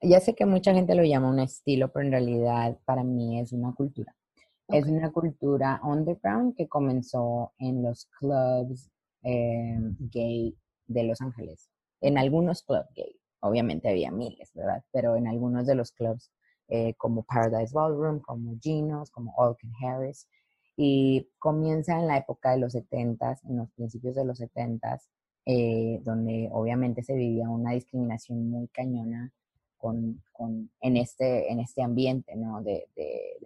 ya sé que mucha gente lo llama un estilo, pero en realidad para mí es una cultura. Es una cultura underground que comenzó en los clubs eh, gay de Los Ángeles. En algunos clubs gay, obviamente había miles, ¿verdad? Pero en algunos de los clubs eh, como Paradise Ballroom, como Gino's, como Alken Harris. Y comienza en la época de los 70 en los principios de los 70 eh, donde obviamente se vivía una discriminación muy cañona en, este, en este ambiente ¿no? de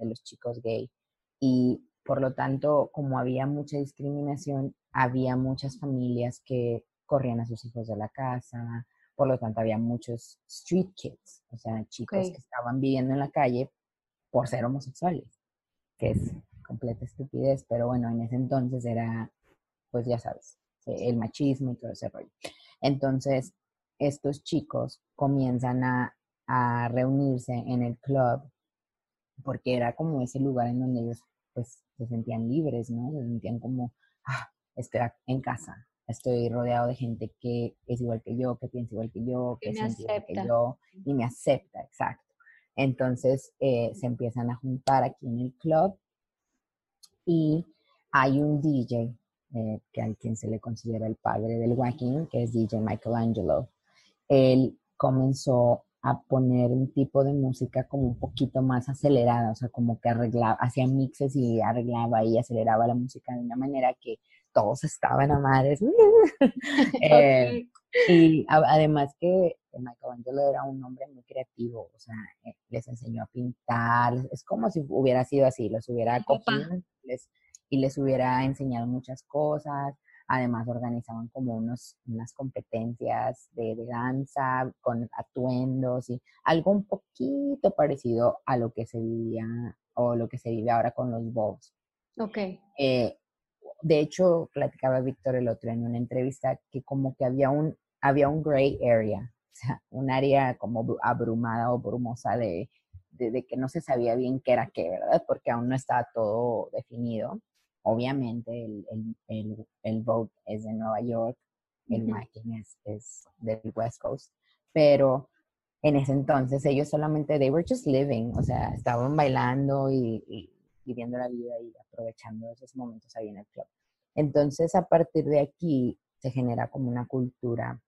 los chicos gay. Y por lo tanto, como había mucha discriminación, había muchas familias que corrían a sus hijos de la casa, por lo tanto, había muchos street kids, o sea, chicos que estaban viviendo en la calle por ser homosexuales, que es completa estupidez, pero bueno, en ese entonces era, pues ya sabes, el machismo y todo ese rollo. Entonces, estos chicos comienzan a, reunirse en el club porque era como ese lugar en donde ellos pues se sentían libres, ¿no? Se sentían como, ah, estoy en casa, estoy rodeado de gente que es igual que yo, que piensa igual que yo, que siente igual que yo, y me acepta, exacto. Entonces eh, se empiezan a juntar aquí en el club y hay un DJ eh, que a quien se le considera el padre del wacking, que es DJ Michelangelo. Él comenzó a poner un tipo de música como un poquito más acelerada, o sea, como que arreglaba, hacía mixes y arreglaba y aceleraba la música de una manera que todos estaban a madres. Eh, y además que Michelangelo era un hombre muy creativo, o sea, eh, les enseñó a pintar, es como si hubiera sido así, los hubiera cogido y les hubiera enseñado muchas cosas. Además, organizaban como unos, unas competencias de, danza con atuendos y algo un poquito parecido a lo que se vivía o lo que se vive ahora con los bows. Ok. Eh, de hecho, platicaba Víctor el otro en una entrevista que como que había un, había un gray area, o sea, un área como abrumada o brumosa de, de, que no se sabía bien qué era qué, ¿verdad? Porque aún no estaba todo definido. Obviamente el, el, el, el vote es de Nueva York, el uh es, es, del West Coast, pero en ese entonces ellos solamente, they were just living, o sea, estaban bailando y, y viviendo la vida y aprovechando esos momentos ahí en el club. Entonces, a partir de aquí se genera como una cultura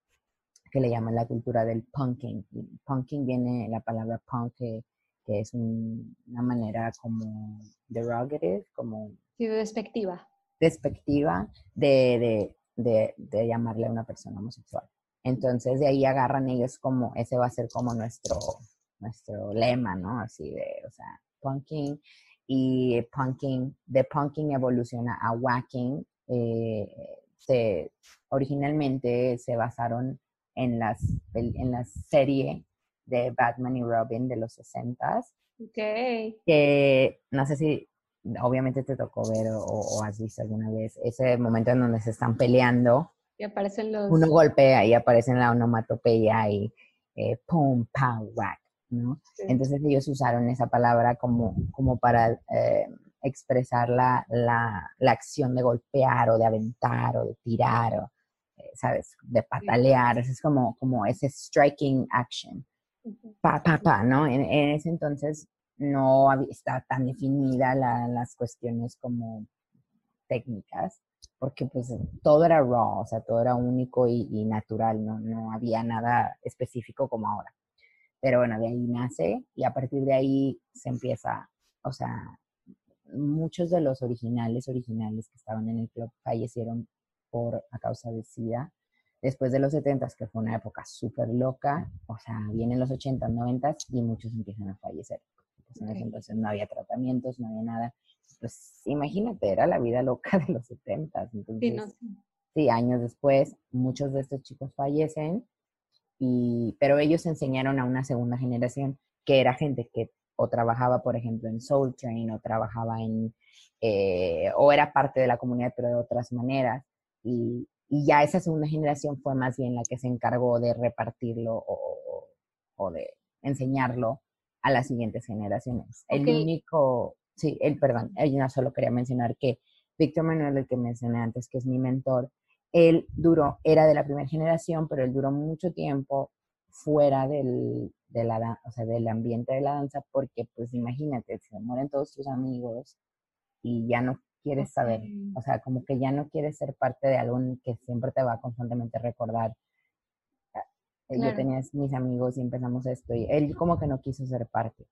que le llaman la cultura del punking. punking viene la palabra punk, que, es una manera como derogative, como... Sí, despectiva. Despectiva de, de, de, llamarle a una persona homosexual. Entonces, de ahí agarran ellos como, ese va a ser como nuestro, nuestro lema, ¿no? Así de, o sea, punking y punking, de punking evoluciona a whacking. Eh, se, originalmente se basaron en, las, en la serie de Batman y Robin de los 60 Okay. Que no sé si obviamente te tocó ver o, has visto alguna vez ese momento en donde se están peleando. Y aparecen los... Uno golpea y aparece en la onomatopeya y eh, pum, pow, whack. ¿no? Entonces ellos usaron esa palabra como, como para eh, expresar la, la, la, acción de golpear o de aventar o de tirar o, eh, ¿sabes? De patalear. Es como, como ese striking action. Pa, pa, pa, ¿no? En, ese entonces no estaba tan definida las cuestiones como técnicas, porque pues todo era raw, o sea, todo era único y, y natural, ¿no? no había nada específico como ahora. Pero bueno, de ahí nace y a partir de ahí se empieza, o sea, muchos de los originales, originales que estaban en el club fallecieron por a causa de SIDA. Después de los 70, que fue una época súper loca, o sea, vienen los 80, 90 y muchos empiezan a fallecer. Entonces no había tratamientos, no había nada. Pues imagínate, era la vida loca de los 70. Entonces, sí, años después, muchos de estos chicos fallecen y, pero ellos enseñaron a una segunda generación que era gente que o trabajaba, por ejemplo, en Soul Train o trabajaba en, eh, o era parte de la comunidad, pero de otras maneras. Y, y, ya esa segunda generación fue más bien la que se encargó de repartirlo o, o de enseñarlo a las siguientes generaciones. El único, sí, el, perdón, yo solo quería mencionar que Víctor Manuel, el que mencioné antes, que es mi mentor, él duró, era de la primera generación, pero él duró mucho tiempo fuera del, de la, o sea, del ambiente de la danza, porque pues imagínate, se mueren todos tus amigos y ya no quieres saber, o sea, como que ya no quieres ser parte de algo que siempre te va a constantemente recordar. Ah, eh, yo tenía mis amigos y empezamos esto y él como que no quiso ser parte.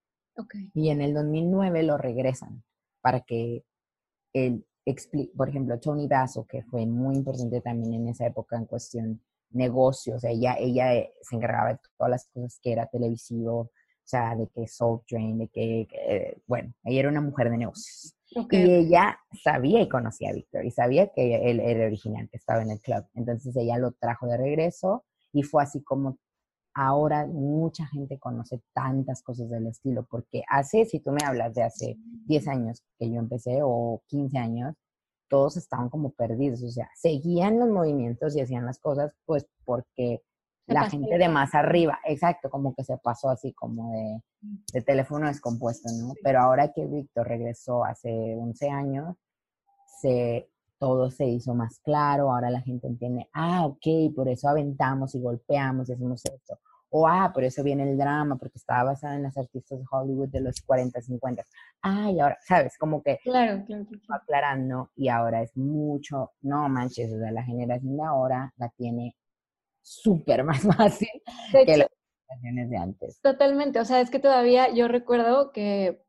Y en el 2009 lo regresan para que él por ejemplo, Tony Basso, que fue muy importante también en esa época en cuestión negocios, ella, ella eh, se encargaba de todas las cosas que era televisivo, o sea, de que Soul Train, de que, bueno, ella era una mujer de negocios. Y ella sabía y conocía a Víctor y sabía que él era original, que estaba en el club. Entonces ella lo trajo de regreso y fue así como ahora mucha gente conoce tantas cosas del estilo, porque hace, si tú me hablas de hace 10 años que yo empecé o 15 años, todos estaban como perdidos, o sea, seguían los movimientos y hacían las cosas pues porque la gente de más arriba, exacto, como que se pasó así como de, de teléfono descompuesto, ¿no? Pero ahora que Víctor regresó hace 11 años, se, todo se hizo más claro, ahora la gente entiende, ah, ok, por eso aventamos y golpeamos y hacemos esto. O, ah, por eso viene el drama, porque estaba basada en las artistas de Hollywood de los 40, 50. Ah, y ahora, ¿sabes? Como que claro, claro, claro. aclarando y ahora es mucho, no manches, o sea, la generación de ahora la tiene súper más fácil que las generaciones de antes. Totalmente, o sea, es que todavía yo recuerdo que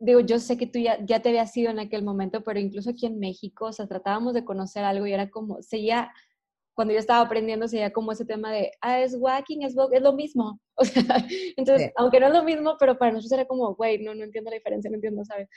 digo, yo sé que tú ya, ya te habías ido en aquel momento, pero incluso aquí en México, o sea, tratábamos de conocer algo y era como, seguía, cuando yo estaba aprendiendo, seguía como ese tema de, ah, es walking, es es lo mismo. O sea, entonces, aunque no es lo mismo, pero para nosotros era como, güey, no, no entiendo la diferencia, no entiendo, ¿sabes?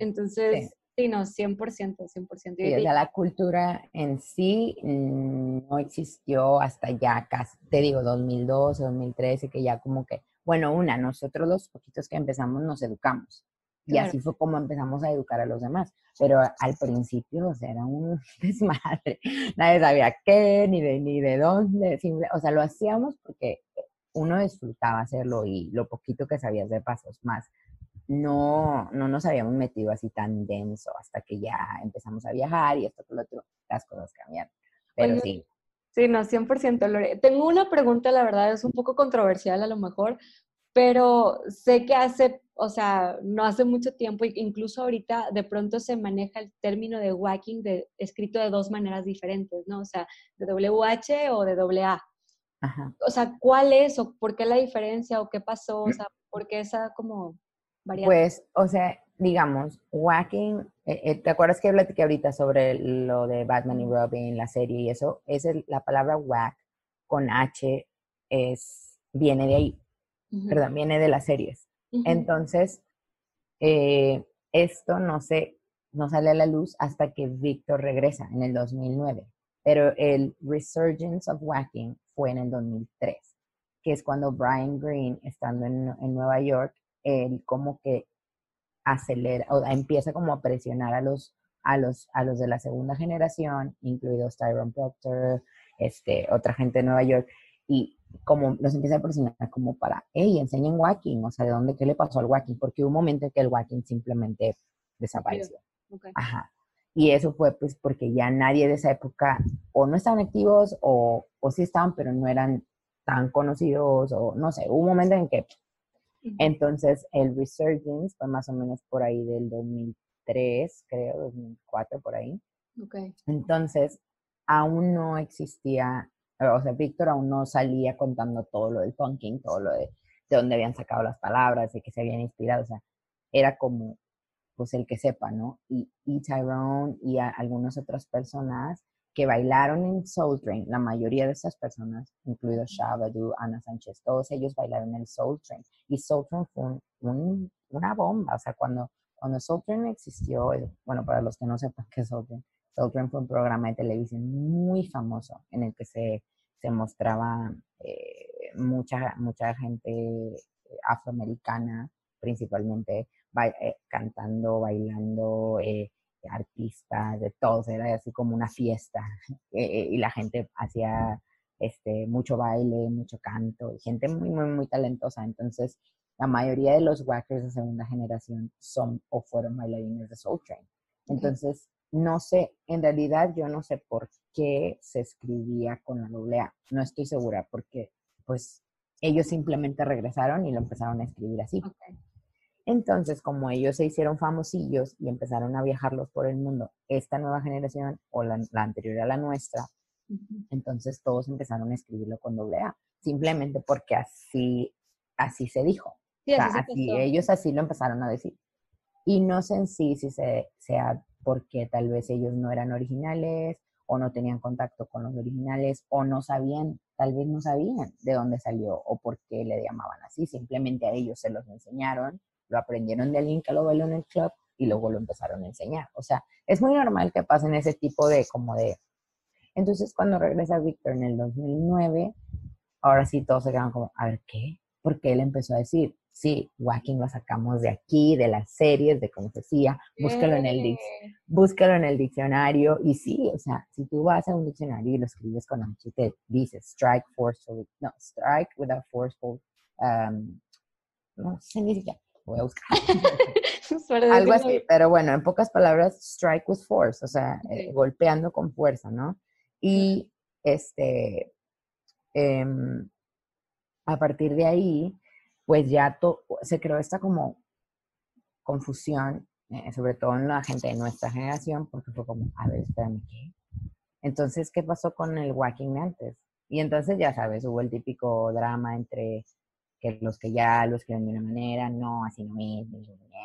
Entonces, sí, no, 100%, 100%. Sí, o sea, la cultura en sí mm, no existió hasta ya casi, te digo, 2012, 2013, que ya como que, bueno, una, nosotros los poquitos que empezamos nos educamos. Y así fue como empezamos a educar a los demás. Pero al principio, o sea, era un desmadre. Nadie sabía qué, ni de, ni de dónde. o sea, lo hacíamos porque uno disfrutaba hacerlo y lo poquito que sabías de pasos más. No, no nos habíamos metido así tan denso hasta que ya empezamos a viajar y esto, lo otro, las cosas cambiaron. Pero sí. Sí, no, 100%, Lore. Tengo una pregunta, la verdad, es un poco controversial a lo mejor, pero sé que hace, o sea, no hace mucho tiempo, incluso ahorita de pronto se maneja el término de whacking de, escrito de dos maneras diferentes, ¿no? O sea, de WH o de AA. Ajá. O sea, ¿cuál es o por qué la diferencia o qué pasó? O sea, ¿por qué esa como variante? Pues, o sea, digamos, whacking, eh, eh, ¿te acuerdas que platiqué ahorita sobre lo de Batman y Robin, la serie y eso? Es la palabra whack con H es, viene de ahí perdón, viene de las series. Entonces, eh, esto no se, no sale a la luz hasta que Victor regresa en el 2009, pero el Resurgence of Whacking fue en el 2003, que es cuando Brian Green, estando en, en Nueva York, él como que acelera, o empieza como a presionar a los, a los, a los de la segunda generación, incluidos Tyrone Proctor, este, otra gente de Nueva York, y como los empieza a presionar como para, hey, enseñen walking, o sea, ¿de dónde, qué le pasó al walking? Porque hubo un momento en que el walking simplemente desapareció. Ajá. Y eso fue pues porque ya nadie de esa época o no estaban activos o, o sí estaban, pero no eran tan conocidos o no sé, hubo un momento en que... Entonces el Resurgence fue más o menos por ahí del 2003, creo, 2004, por ahí. Okay. Entonces aún no existía o sea, Víctor aún no salía contando todo lo del punking, todo lo de, de dónde habían sacado las palabras, de que se habían inspirado, o sea, era como, pues el que sepa, ¿no? Y, y Tyrone y algunas otras personas que bailaron en Soul Train, la mayoría de esas personas, incluidos Shabadu, Ana Sánchez, todos ellos bailaron en Soul Train. Y Soul Train fue un, una bomba, o sea, cuando, cuando Soul Train existió, eh, bueno, para los que no sepan qué es Soul Train, Soul Train fue un programa de televisión muy famoso en el que se, se mostraba eh, mucha, mucha gente afroamericana, principalmente eh, cantando, bailando, eh, artistas, de todos, era así como una fiesta y la gente hacía este, mucho baile, mucho canto, y gente muy, muy, muy talentosa. Entonces, la mayoría de los wackers de segunda generación son o fueron bailarines de Soul Train. Entonces, no sé, en realidad yo no sé por qué se escribía con la doble A. No estoy segura porque pues ellos simplemente regresaron y lo empezaron a escribir así. Entonces, como ellos se hicieron famosillos y empezaron a viajarlos por el mundo, esta nueva generación o la, anterior a la nuestra, entonces todos empezaron a escribirlo con doble A, simplemente porque así, así se dijo. así, ellos así lo empezaron a decir. Y no sé en sí si se, sea porque tal vez ellos no eran originales o no tenían contacto con los originales o no sabían, tal vez no sabían de dónde salió o por qué le llamaban así. Simplemente a ellos se los enseñaron, lo aprendieron de alguien que lo bailó en el club y luego lo empezaron a enseñar. O sea, es muy normal que pasen ese tipo de como de... Entonces cuando regresa Víctor en el 2009, ahora sí todos se quedan como, a ver, ¿qué? Porque él empezó a decir, sí, Whacking lo sacamos de aquí, de las series, de como decía, búscalo en el, búscalo en el diccionario. Y sí, o sea, si tú vas a un diccionario y lo escribes con H, te dice strike forcefully, no, strike without forceful, um, no sé ni siquiera, voy a buscar. Algo así, pero bueno, en pocas palabras, strike with force, o sea, eh, golpeando con fuerza, ¿no? Y este, em, a partir de ahí, pues ya se creó esta como confusión, eh, sobre todo en la gente de nuestra generación, porque fue como, a ver, espérame, ¿qué? Entonces, ¿qué pasó con el Walking antes? Y entonces, ya sabes, hubo el típico drama entre que los que ya lo escriben de una manera, no, así no es,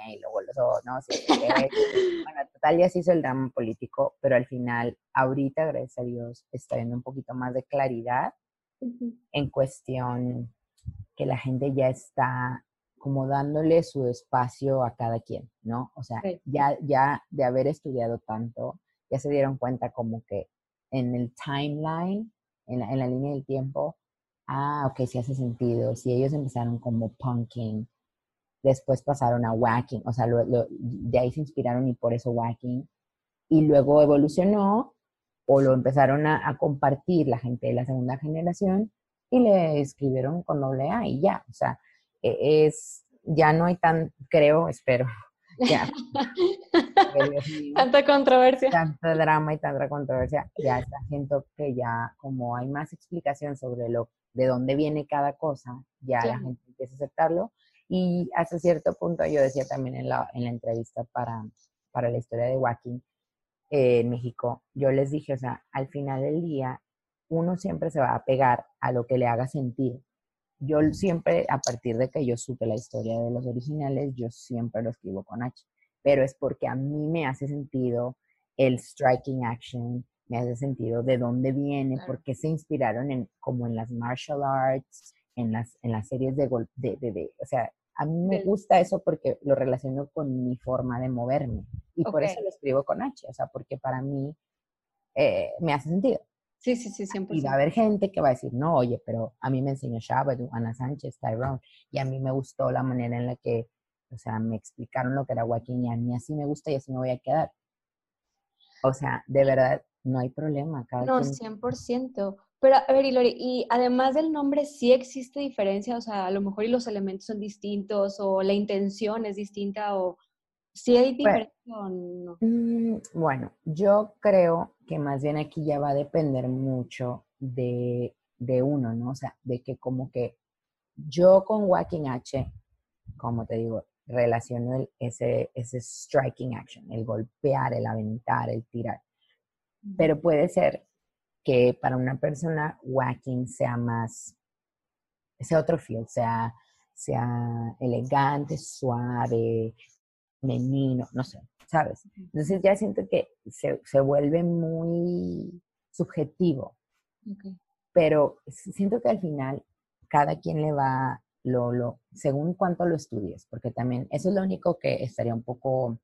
y luego los otros, no, sí, bueno, total ya se hizo el drama político, pero al final, ahorita, gracias a Dios, está viendo un poquito más de claridad en cuestión que la gente ya está como dándole su espacio a cada quien, ¿no? O sea, ya, ya de haber estudiado tanto, ya se dieron cuenta como que en el timeline, en la, en la línea del tiempo, ah, ok, sí hace sentido. Si ellos empezaron como punking, después pasaron a whacking, o sea, de ahí se inspiraron y por eso whacking, y luego evolucionó o lo empezaron a, a compartir la gente de la segunda generación y le escribieron con doble A y ya, o sea, e, es, ya no hay tan, creo, espero, ya. tanta controversia. Tanta drama y tanta controversia, ya está, siento que ya como hay más explicación sobre lo, de dónde viene cada cosa, ya la gente empieza a aceptarlo. Y hasta cierto punto yo decía también en la, en la entrevista para, para la historia de Joaquín eh, en México, yo les dije, o sea, al final del día uno siempre se va a pegar a lo que le haga sentir. Yo siempre, a partir de que yo supe la historia de los originales, yo siempre lo escribo con H, pero es porque a mí me hace sentido el striking action, me hace sentido de dónde viene, por qué se inspiraron en, como en las martial arts, en las, en las series de, de, de, o sea, a mí me gusta eso porque lo relaciono con mi forma de moverme y por eso lo escribo con H, o sea, porque para mí eh, me hace sentido. Sí, sí, sí, siempre. Y va a haber gente que va a decir, no, oye, pero a mí me enseñó Shabbat, Ana Sánchez, Tyrone, y a mí me gustó la manera en la que, o sea, me explicaron lo que era Joaquín y a mí así me gusta y así me voy a quedar. O sea, de verdad, no hay problema. Cada no, 100%. Pero, a ver, Ilori, y además del nombre, ¿sí existe diferencia? O sea, a lo mejor y los elementos son distintos, o la intención es distinta, o ¿Sí hay pues, diferencia o no? Mm, bueno, yo creo que más bien aquí ya va a depender mucho de, uno, ¿no? O sea, de que como que yo con Walking H, como te digo, relaciono el, ese, ese striking action, el golpear, el aventar, el tirar. Pero puede ser que para una persona whacking sea más, sea otro feel, sea, sea elegante, suave, menino, no sé, ¿sabes? Entonces ya siento que se, se vuelve muy subjetivo. Pero siento que al final cada quien le va, lo, lo, según cuánto lo estudies, porque también eso es lo único que estaría un poco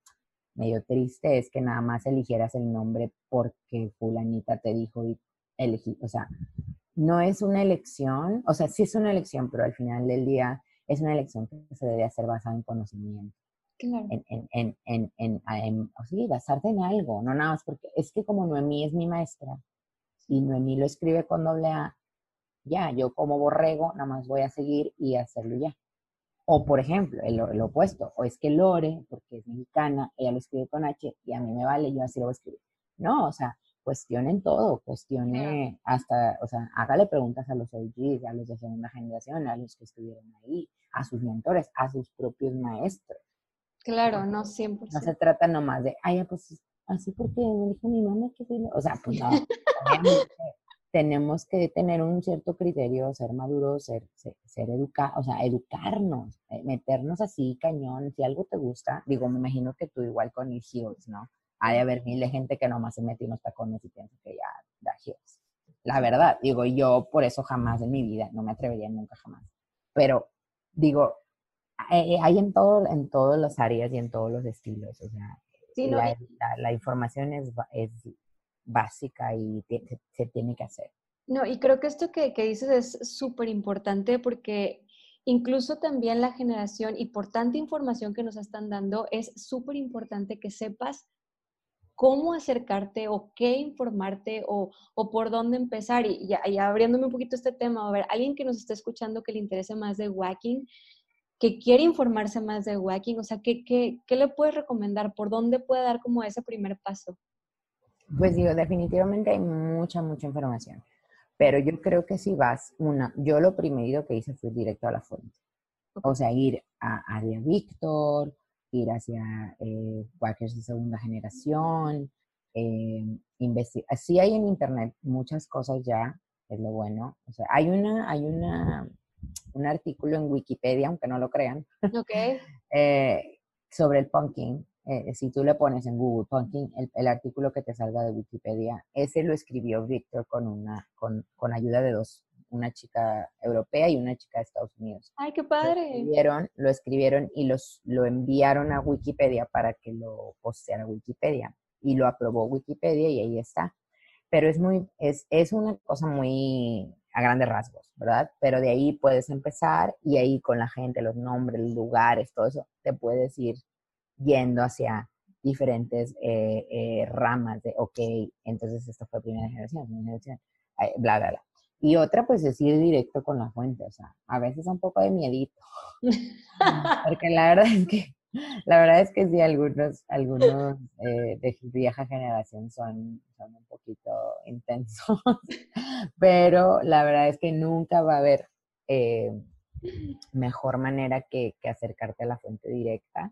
medio triste, es que nada más eligieras el nombre porque fulanita te dijo y elegí, o sea, no es una elección, o sea, sí es una elección, pero al final del día es una elección que se debe hacer basada en conocimiento. En, en, en, en, en, en sí, basarte en algo, no nada más porque es que como Noemí es mi maestra y Noemí lo escribe con doble A, ya, yo como borrego nada más voy a seguir y hacerlo ya. O por ejemplo, el, el, opuesto, o es que Lore, porque es mexicana, ella lo escribe con H y a mí me vale, yo así lo voy a escribir. No, o sea, cuestionen todo, cuestione hasta, o sea, hágale preguntas a los OGs, a los de segunda generación, a los que estuvieron ahí, a sus mentores, a sus propios maestros. Claro, no siempre. No se trata nomás de, ay, pues así porque me dijo mi mamá que O sea, pues no. tenemos que tener un cierto criterio, ser maduros, ser, ser, educados, o sea, educarnos, eh, meternos así cañón. Si algo te gusta, digo, me imagino que tú igual con el heels, ¿no? Hay de haber mil de gente que nomás se mete unos tacones y piensa que ya da heels. La verdad, digo, yo por eso jamás en mi vida, no me atrevería nunca jamás. Pero digo, eh, hay en, todo, en todas las áreas y en todos los estilos. O sea, la, información es, es básica y se, tiene que hacer. No, y creo que esto que, que dices es súper importante porque incluso también la generación y por tanta información que nos están dando, es súper importante que sepas cómo acercarte o qué informarte o, por dónde empezar. Y ya, abriéndome un poquito este tema, a ver, alguien que nos está escuchando que le interese más de whacking, que quiere informarse más de whacking, o sea, ¿qué, qué, qué le puedes recomendar? ¿Por dónde puede dar como ese primer paso? Pues digo, definitivamente hay mucha, mucha información. Pero yo creo que si vas, una, yo lo primero que hice fue directo a la fuente. O sea, ir a Área Víctor, ir hacia eh, de segunda generación, eh, investigar. Sí hay en internet muchas cosas ya, es lo bueno. O sea, hay una, hay una, un artículo en Wikipedia, aunque no lo crean, okay. eh, sobre el punking. Eh, si tú le pones en Google punking, el, artículo que te salga de Wikipedia, ese lo escribió Víctor con una, con, con ayuda de dos una chica europea y una chica de Estados Unidos. ¡Ay, qué padre! Lo escribieron, lo escribieron y los, lo enviaron a Wikipedia para que lo posteara Wikipedia. Y lo aprobó Wikipedia y ahí está. Pero es muy, es, es una cosa muy a grandes rasgos, ¿verdad? Pero de ahí puedes empezar y ahí con la gente, los nombres, lugares, todo eso, te puedes ir yendo hacia diferentes eh, eh, ramas de, ok, entonces esta fue primera generación, primera generación, bla, bla, bla. Y otra, pues es ir directo con la fuente, o sea, a veces un poco de miedito. Porque la verdad es que, la verdad es que sí, algunos, algunos eh, de vieja generación son, son un poquito intensos, pero la verdad es que nunca va a haber eh, mejor manera que, acercarte a la fuente directa.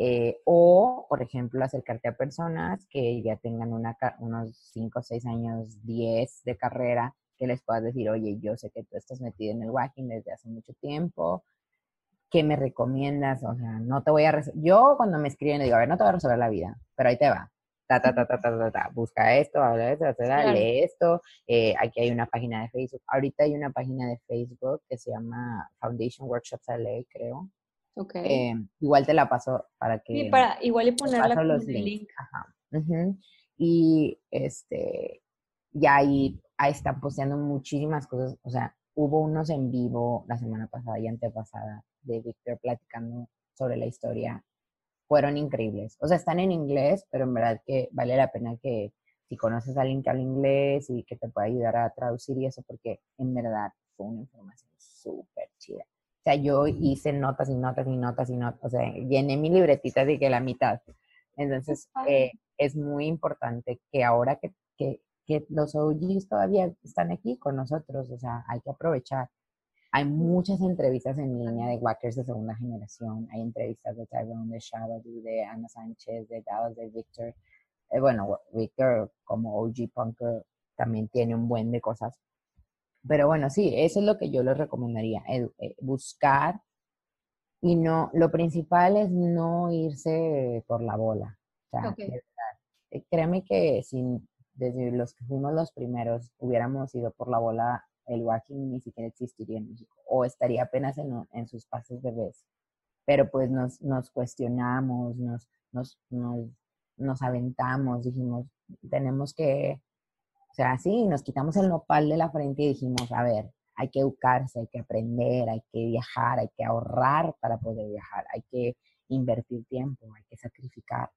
Eh, o, por ejemplo, acercarte a personas que ya tengan una, unos 5, 6 años, 10 de carrera que les puedas decir, oye, yo sé que tú estás metido en el whacking desde hace mucho tiempo, ¿qué me recomiendas? O sea, no te voy a... Yo cuando me escriben digo, a ver, no te voy a resolver la vida, pero ahí te va. Ta, ta, ta, ta, ta, ta, Busca esto, habla de esto, lee esto. Eh, aquí hay una página de Facebook. Ahorita hay una página de Facebook que se llama Foundation Workshops LA, creo. Ok. Eh, igual te la paso para que... Sí, para igual y ponerla con el link. Ajá. Y este, ya ahí ahí están posteando muchísimas cosas. O sea, hubo unos en vivo la semana pasada y antepasada de Víctor platicando sobre la historia. Fueron increíbles. O sea, están en inglés, pero en verdad que vale la pena que si conoces a alguien que habla inglés y que te pueda ayudar a traducir y eso, porque en verdad fue una información súper chida. O sea, yo hice notas y notas y notas y notas, o sea, llené mi libretita de que la mitad. Entonces, eh, es muy importante que ahora que, que que los OGs todavía están aquí con nosotros, o sea, hay que aprovechar. Hay muchas entrevistas en línea de Wackers de segunda generación, hay entrevistas de Tyrone, de Shabadu, de Ana Sánchez, de Dallas, de Victor. Eh, bueno, Victor como OG Punker también tiene un buen de cosas. Pero bueno, sí, eso es lo que yo les recomendaría, eh, buscar y no, lo principal es no irse por la bola. O sea, eh, créeme que sin desde los que fuimos los primeros, hubiéramos ido por la bola, el walking ni siquiera existiría en México, o estaría apenas en, en sus pasos de vez. Pero pues nos, nos cuestionamos, nos, nos, nos, nos aventamos, dijimos, tenemos que, o sea, sí, nos quitamos el nopal de la frente y dijimos, a ver, hay que educarse, hay que aprender, hay que viajar, hay que ahorrar para poder viajar, hay que invertir tiempo, hay que sacrificar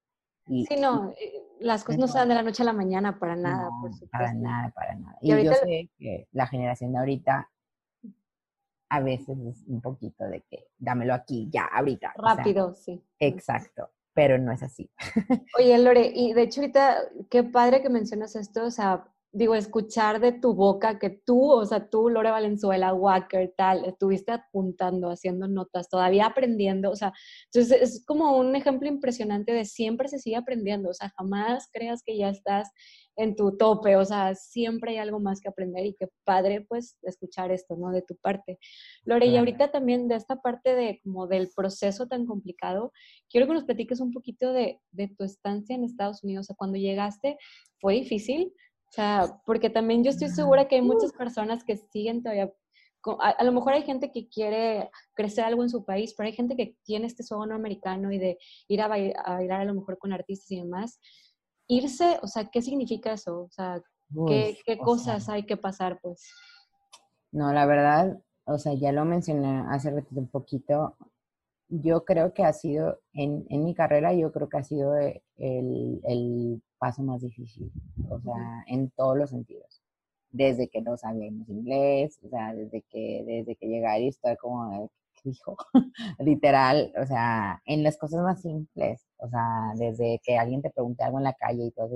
sí, no, eh, las cosas no se dan de la noche a la mañana para nada, por supuesto. Para nada, para nada. Y, yo sé que la generación de ahorita a veces es un poquito de que dámelo aquí, ya, ahorita. Rápido, sí. Exacto, pero no es así. Oye, Lore, y de hecho ahorita, qué padre que mencionas esto, o sea, digo, escuchar de tu boca que tú, o sea, tú, Lore Valenzuela, Walker, tal, estuviste apuntando, haciendo notas, todavía aprendiendo, o sea, entonces es como un ejemplo impresionante de siempre se sigue aprendiendo, o sea, jamás creas que ya estás en tu tope, o sea, siempre hay algo más que aprender y qué padre, pues, escuchar esto, ¿no? De tu parte. Lore, y ahorita también de esta parte de como del proceso tan complicado, quiero que nos platiques un poquito de, de tu estancia en Estados Unidos, o sea, cuando llegaste, ¿fue difícil? O sea, porque también yo estoy segura que hay muchas personas que siguen todavía, a, lo mejor hay gente que quiere crecer algo en su país, pero hay gente que tiene este sueño americano y de ir a, bailar a, lo mejor con artistas y demás. Irse, o sea, ¿qué significa eso? O sea, ¿Qué, qué cosas hay que pasar, pues? No, la verdad, o sea, ya lo mencioné hace ratito un poquito, yo creo que ha sido, en, en mi carrera, yo creo que ha sido el, el, paso más difícil, o sea, en todos los sentidos. Desde que no sabíamos inglés, o sea, desde que, desde que llegar y estar como, ¿qué dijo? Literal, o sea, en las cosas más simples, o sea, desde que alguien te pregunte algo en la calle y todo,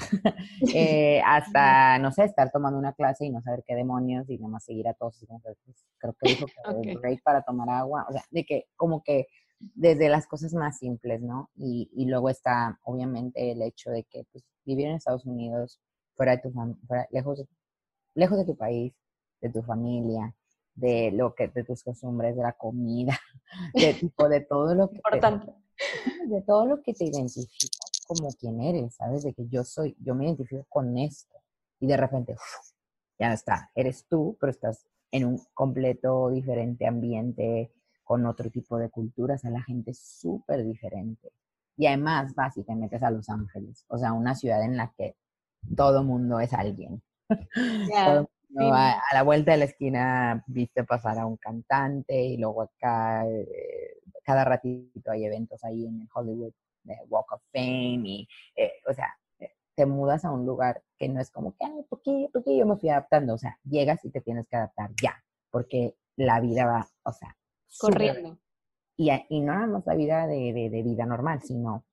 eh, hasta, no sé, estar tomando una clase y no saber qué demonios y nada más seguir a todos. Pues, creo que dijo que break para tomar agua, o sea, de que como que desde las cosas más simples, ¿no? Y, y luego está, obviamente, el hecho de que pues, vivir en Estados Unidos, fuera de tu fuera, lejos, de, lejos de tu país, de tu familia, de lo que, de tus costumbres, de la comida, de tipo, de todo lo que... Importante. de todo lo que te identifica como quien eres, ¿sabes? De que yo soy, yo me identifico con esto. Y de repente, ya está, eres tú, pero estás en un completo diferente ambiente, con otro tipo de cultura, o sea, la gente es súper diferente. Y además vas y te metes a Los Ángeles, o sea, una ciudad en la que todo mundo es alguien. a, la vuelta de la esquina viste pasar a un cantante y luego acá eh, cada ratito hay eventos ahí en Hollywood de Walk of Fame y, eh, o sea, te mudas a un lugar que no es como que, ay, ¿por qué, ¿por qué yo me fui adaptando? O sea, llegas y te tienes que adaptar ya, porque la vida va, o sea, corriendo. Y, y, no nada más la vida de, de, de, vida normal, sino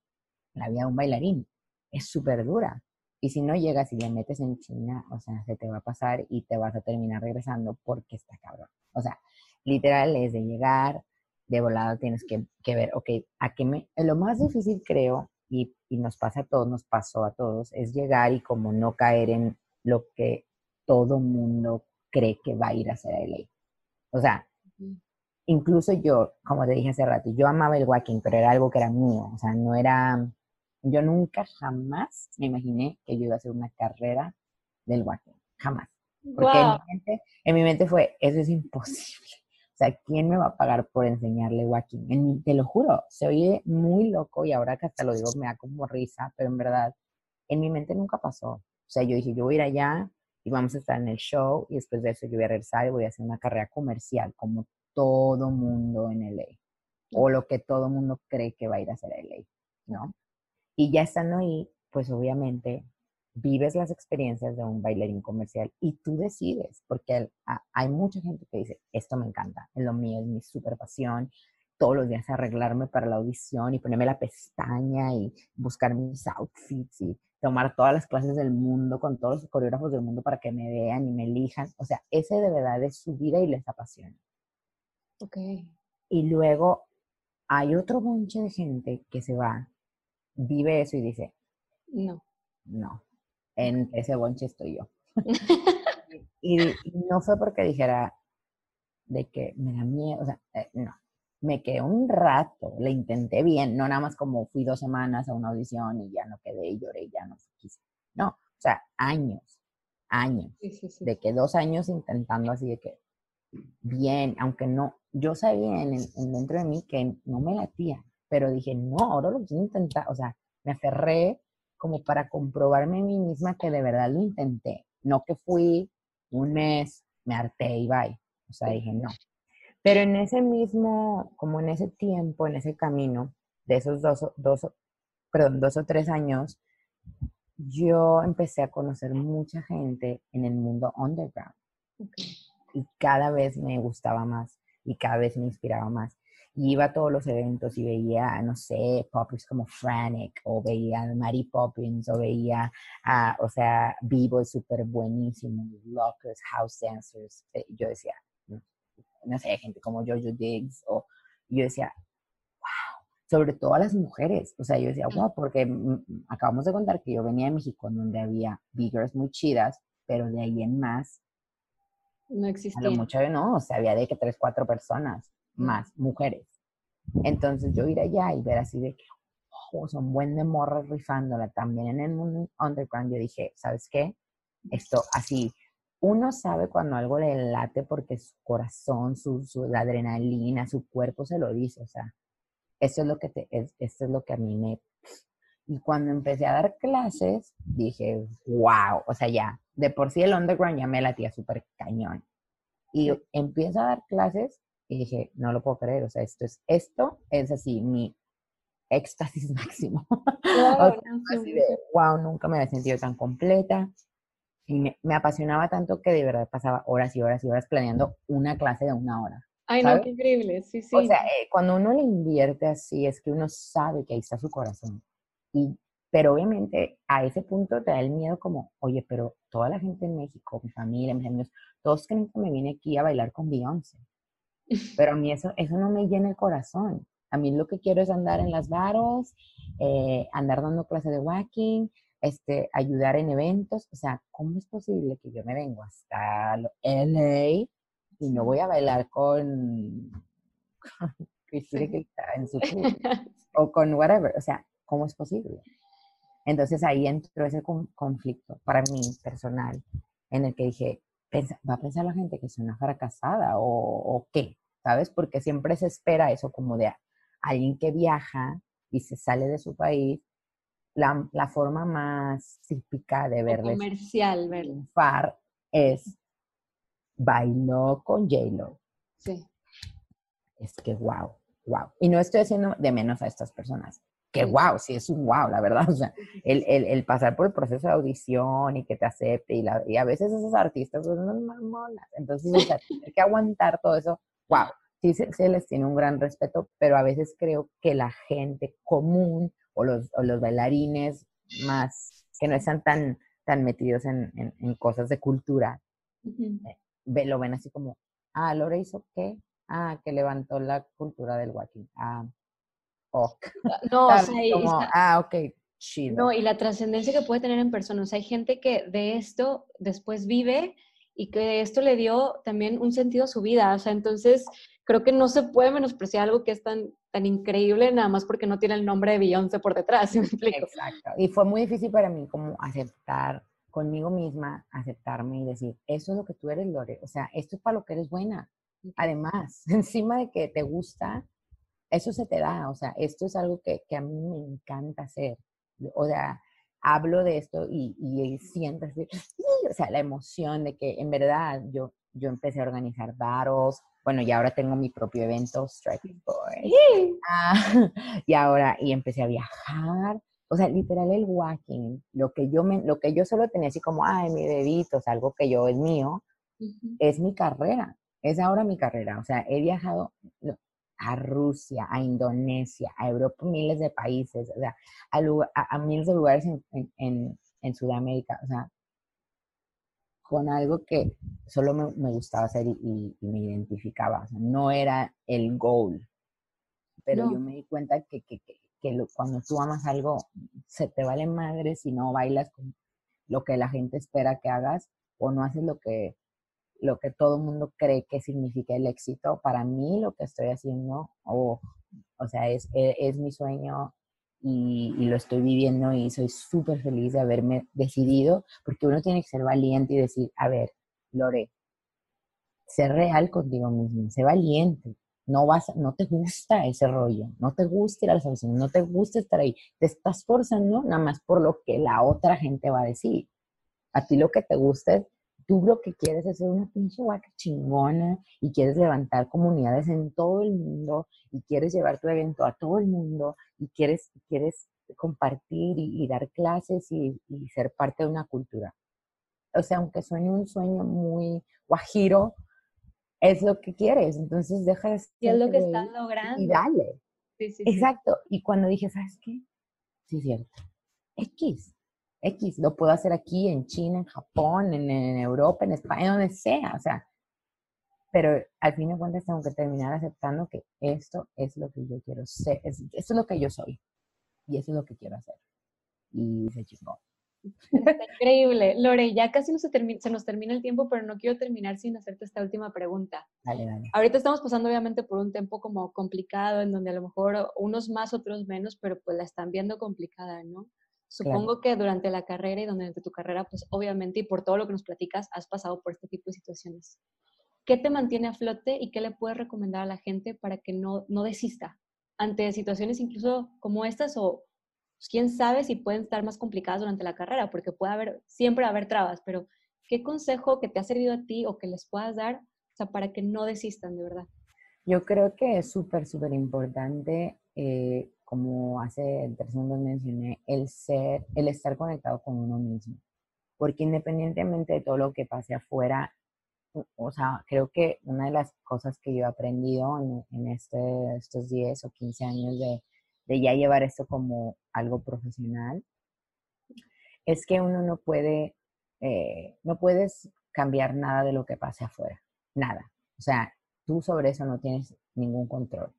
la vida de un bailarín. Es súper dura. Y si no llegas y le metes en China, o sea, se te va a pasar y te vas a terminar regresando porque está cabrón. O sea, literal es de llegar, de volada tienes que, que, ver, ok, a qué me... Lo más difícil creo, y, y, nos pasa a todos, nos pasó a todos, es llegar y como no caer en lo que todo mundo cree que va a ir a hacer a LA. O sea, incluso yo, como te dije hace rato, yo amaba el walking, pero era algo que era mío, o sea, no era, yo nunca jamás me imaginé que yo iba a hacer una carrera del walking, jamás. Porque en, mi mente, en mi mente fue, eso es imposible. O sea, ¿quién me va a pagar por enseñarle walking? te lo juro, se oye muy loco y ahora que hasta lo digo me da como risa, pero en verdad, en mi mente nunca pasó. O sea, yo dije, yo voy a ir allá y vamos a estar en el show y después de eso yo voy a regresar y voy a hacer una carrera comercial como todo mundo en LA o lo que todo mundo cree que va a ir a hacer LA, ¿no? Y ya estando ahí, pues obviamente vives las experiencias de un bailarín comercial y tú decides, porque hay mucha gente que dice, esto me encanta, es lo mío, es mi super pasión, todos los días arreglarme para la audición y ponerme la pestaña y buscar mis outfits y tomar todas las clases del mundo con todos los coreógrafos del mundo para que me vean y me elijan. O sea, ese de verdad es su vida y les apasiona. Ok. Y luego hay otro bonche de gente que se va, vive eso y dice, no. No, en ese bonche estoy yo. y, no fue porque dijera de que me da miedo, o sea, eh, no. Me quedé un rato, le intenté bien, no nada más como fui dos semanas a una audición y ya no quedé y lloré y ya no quise. No, o sea, años, años. De que dos años intentando así de que, bien, aunque no, yo sabía en, en, dentro de mí que no me latía, pero dije, no, ahora lo quiero intentar, o sea, me aferré como para comprobarme a mí misma que de verdad lo intenté, no que fui un mes, me harté y bye, o sea, dije, no. Pero en ese mismo, como en ese tiempo, en ese camino, de esos dos, dos, perdón, dos o tres años, yo empecé a conocer mucha gente en el mundo underground. Y cada vez me gustaba más y cada vez me inspiraba más y iba a todos los eventos y veía, no sé, poppers como Frantic, o veía a Mary Poppins, o veía a, o sea, Vivo es súper buenísimo, Lockers, House Dancers. Eh, yo decía, no sé, gente como Jojo Diggs, o yo decía, wow, sobre todo a las mujeres. O sea, yo decía, wow, porque acabamos de contar que yo venía de México, donde había biggers muy chidas, pero de ahí en más. No existía. A lo mucho no, o sea, había de que tres, cuatro personas más mujeres. Entonces yo ir allá y ver así de que oh, son buen de morras rifándola también en el mundo underground, yo dije, ¿sabes qué? Esto así, uno sabe cuando algo le late porque su corazón, su, su la adrenalina, su cuerpo se lo dice, o sea, eso es lo que te, es, esto es lo que a mí me, Y cuando empecé a dar clases, dije, wow, o sea, ya, de por sí el underground ya me latía súper cañón. Y empiezo a dar clases y dije, no lo puedo creer, o sea, esto es, esto es así, mi éxtasis máximo. wow, nunca me había sentido tan completa. Y me, me, apasionaba tanto que de verdad pasaba horas y horas y horas planeando una clase de una hora. Ay, no, qué increíble, sí, sí. O sea, eh, cuando uno le invierte así, es que uno sabe que ahí está su corazón. Y, pero obviamente a ese punto te da el miedo como, oye, pero toda la gente en México, mi familia, mis amigos, todos creen que me vine aquí a bailar con Beyoncé. Pero a mí eso, eso no me llena el corazón. A mí lo que quiero es andar en las baros, eh, andar dando clases de walking, este, ayudar en eventos. O sea, ¿cómo es posible que yo me vengo hasta LA y no voy a bailar con, en su o con whatever. O sea, ¿cómo es posible? Entonces ahí entró ese conflicto para mí personal, en el que dije, ¿va a pensar la gente que soy una fracasada o, o qué? ¿Sabes? Porque siempre se espera eso como de alguien que viaja y se sale de su país. La, la forma más típica de verle comercial far es bailó con J-Lo. Sí. Es que wow, wow. Y no estoy haciendo de menos a estas personas. Que wow, sí es un wow, la verdad. O sea, el, el, el, pasar por el proceso de audición y que te acepte y, la, y a veces esos artistas son unas mamonas. Entonces, o sea, hay que aguantar todo eso. Wow, sí se, se, les tiene un gran respeto, pero a veces creo que la gente común o los, o los bailarines más que no están tan, tan metidos en, en, en cosas de cultura, lo ven así como, ah, Lore hizo qué? Ah, que levantó la cultura del walking. Ah, ok. No, o sea, como, ah, ok, chido. No, y la trascendencia que puede tener en persona. O sea, hay gente que de esto después vive y que esto le dio también un sentido a su vida. O sea, entonces creo que no se puede menospreciar algo que es tan, tan increíble nada más porque no tiene el nombre de Beyoncé por detrás, ¿sí me explico? Exacto. Y fue muy difícil para mí como aceptar conmigo misma, aceptarme y decir, eso es lo que tú eres, Lore. O sea, esto es para lo que eres buena. Además, encima de que te gusta, eso se te da. O sea, esto es algo que, que a mí me encanta hacer. O sea, hablo de esto y, y siento así, o sea, la emoción de que en verdad yo, yo empecé a organizar battles. Bueno, y ahora tengo mi propio evento, Strike Boy. Ah, y ahora, y empecé a viajar o sea, literal el walking, lo que yo me, lo que yo solo tenía así como, ay, mi dedito, algo que yo es mío, es mi carrera, es ahora mi carrera. O sea, he viajado a Rusia, a Indonesia, a Europa, miles de países, o sea, a, miles de lugares en, Sudamérica, o sea, con algo que solo me, gustaba hacer y, me identificaba. O sea, no era el goal, pero yo me di cuenta que, que, que cuando tú amas algo, se te vale madre si no bailas con lo que la gente espera que hagas o no haces lo que, lo que todo el mundo cree que significa el éxito. Para mí lo que estoy haciendo, o o sea, es, e, es, mi sueño y, y, lo estoy viviendo y soy súper feliz de haberme decidido, porque uno tiene que ser valiente y decir, a ver, Lore, ser real contigo mismo, sé valiente, no vas, no te gusta ese rollo, no te gusta ir a las audiciones, no te gusta estar ahí, te estás forzando nada más por lo que la otra gente va a decir. A ti lo que te gusta es, tú lo que quieres es ser una pinche vaca chingona y quieres levantar comunidades en todo el mundo y quieres llevar tu evento a todo el mundo y quieres, quieres compartir y, dar clases y, y ser parte de una cultura. O sea, aunque suene un sueño muy guajiro, es lo que quieres, entonces deja de Y es lo que estás logrando. Y dale. Sí, sí, Exacto. Y cuando dije, ¿sabes qué? Sí, es cierto. X. X. Lo puedo hacer aquí, en China, en Japón, en, Europa, en España, donde sea. O sea, pero al fin de cuentas tengo que terminar aceptando que esto es lo que yo quiero ser. esto es lo que yo soy. Y eso es lo que quiero hacer. Y se chingó. increíble. Lore, ya casi no se, se, nos termina el tiempo, pero no quiero terminar sin hacerte esta última pregunta. Dale, dale. Ahorita estamos pasando obviamente por un tiempo como complicado, en donde a lo mejor unos más, otros menos, pero pues la están viendo complicada, ¿no? Supongo que durante la carrera y durante tu carrera, pues obviamente y por todo lo que nos platicas, has pasado por este tipo de situaciones. ¿Qué te mantiene a flote y qué le puedes recomendar a la gente para que no, no desista ante situaciones incluso como estas o, pues, quién sabe si pueden estar más complicadas durante la carrera, porque puede haber, siempre haber trabas, pero ¿qué consejo que te ha servido a ti o que les puedas dar, o sea, para que no desistan de verdad? Yo creo que es súper, súper importante, eh, como hace tres segundos mencioné, el ser, el estar conectado con uno mismo. Porque independientemente de todo lo que pase afuera, o sea, creo que una de las cosas que yo he aprendido en, este, estos 10 o 15 años de, de ya llevar esto como algo profesional, es que uno no puede, eh, no puedes cambiar nada de lo que pase afuera, nada. O sea, tú sobre eso no tienes ningún control.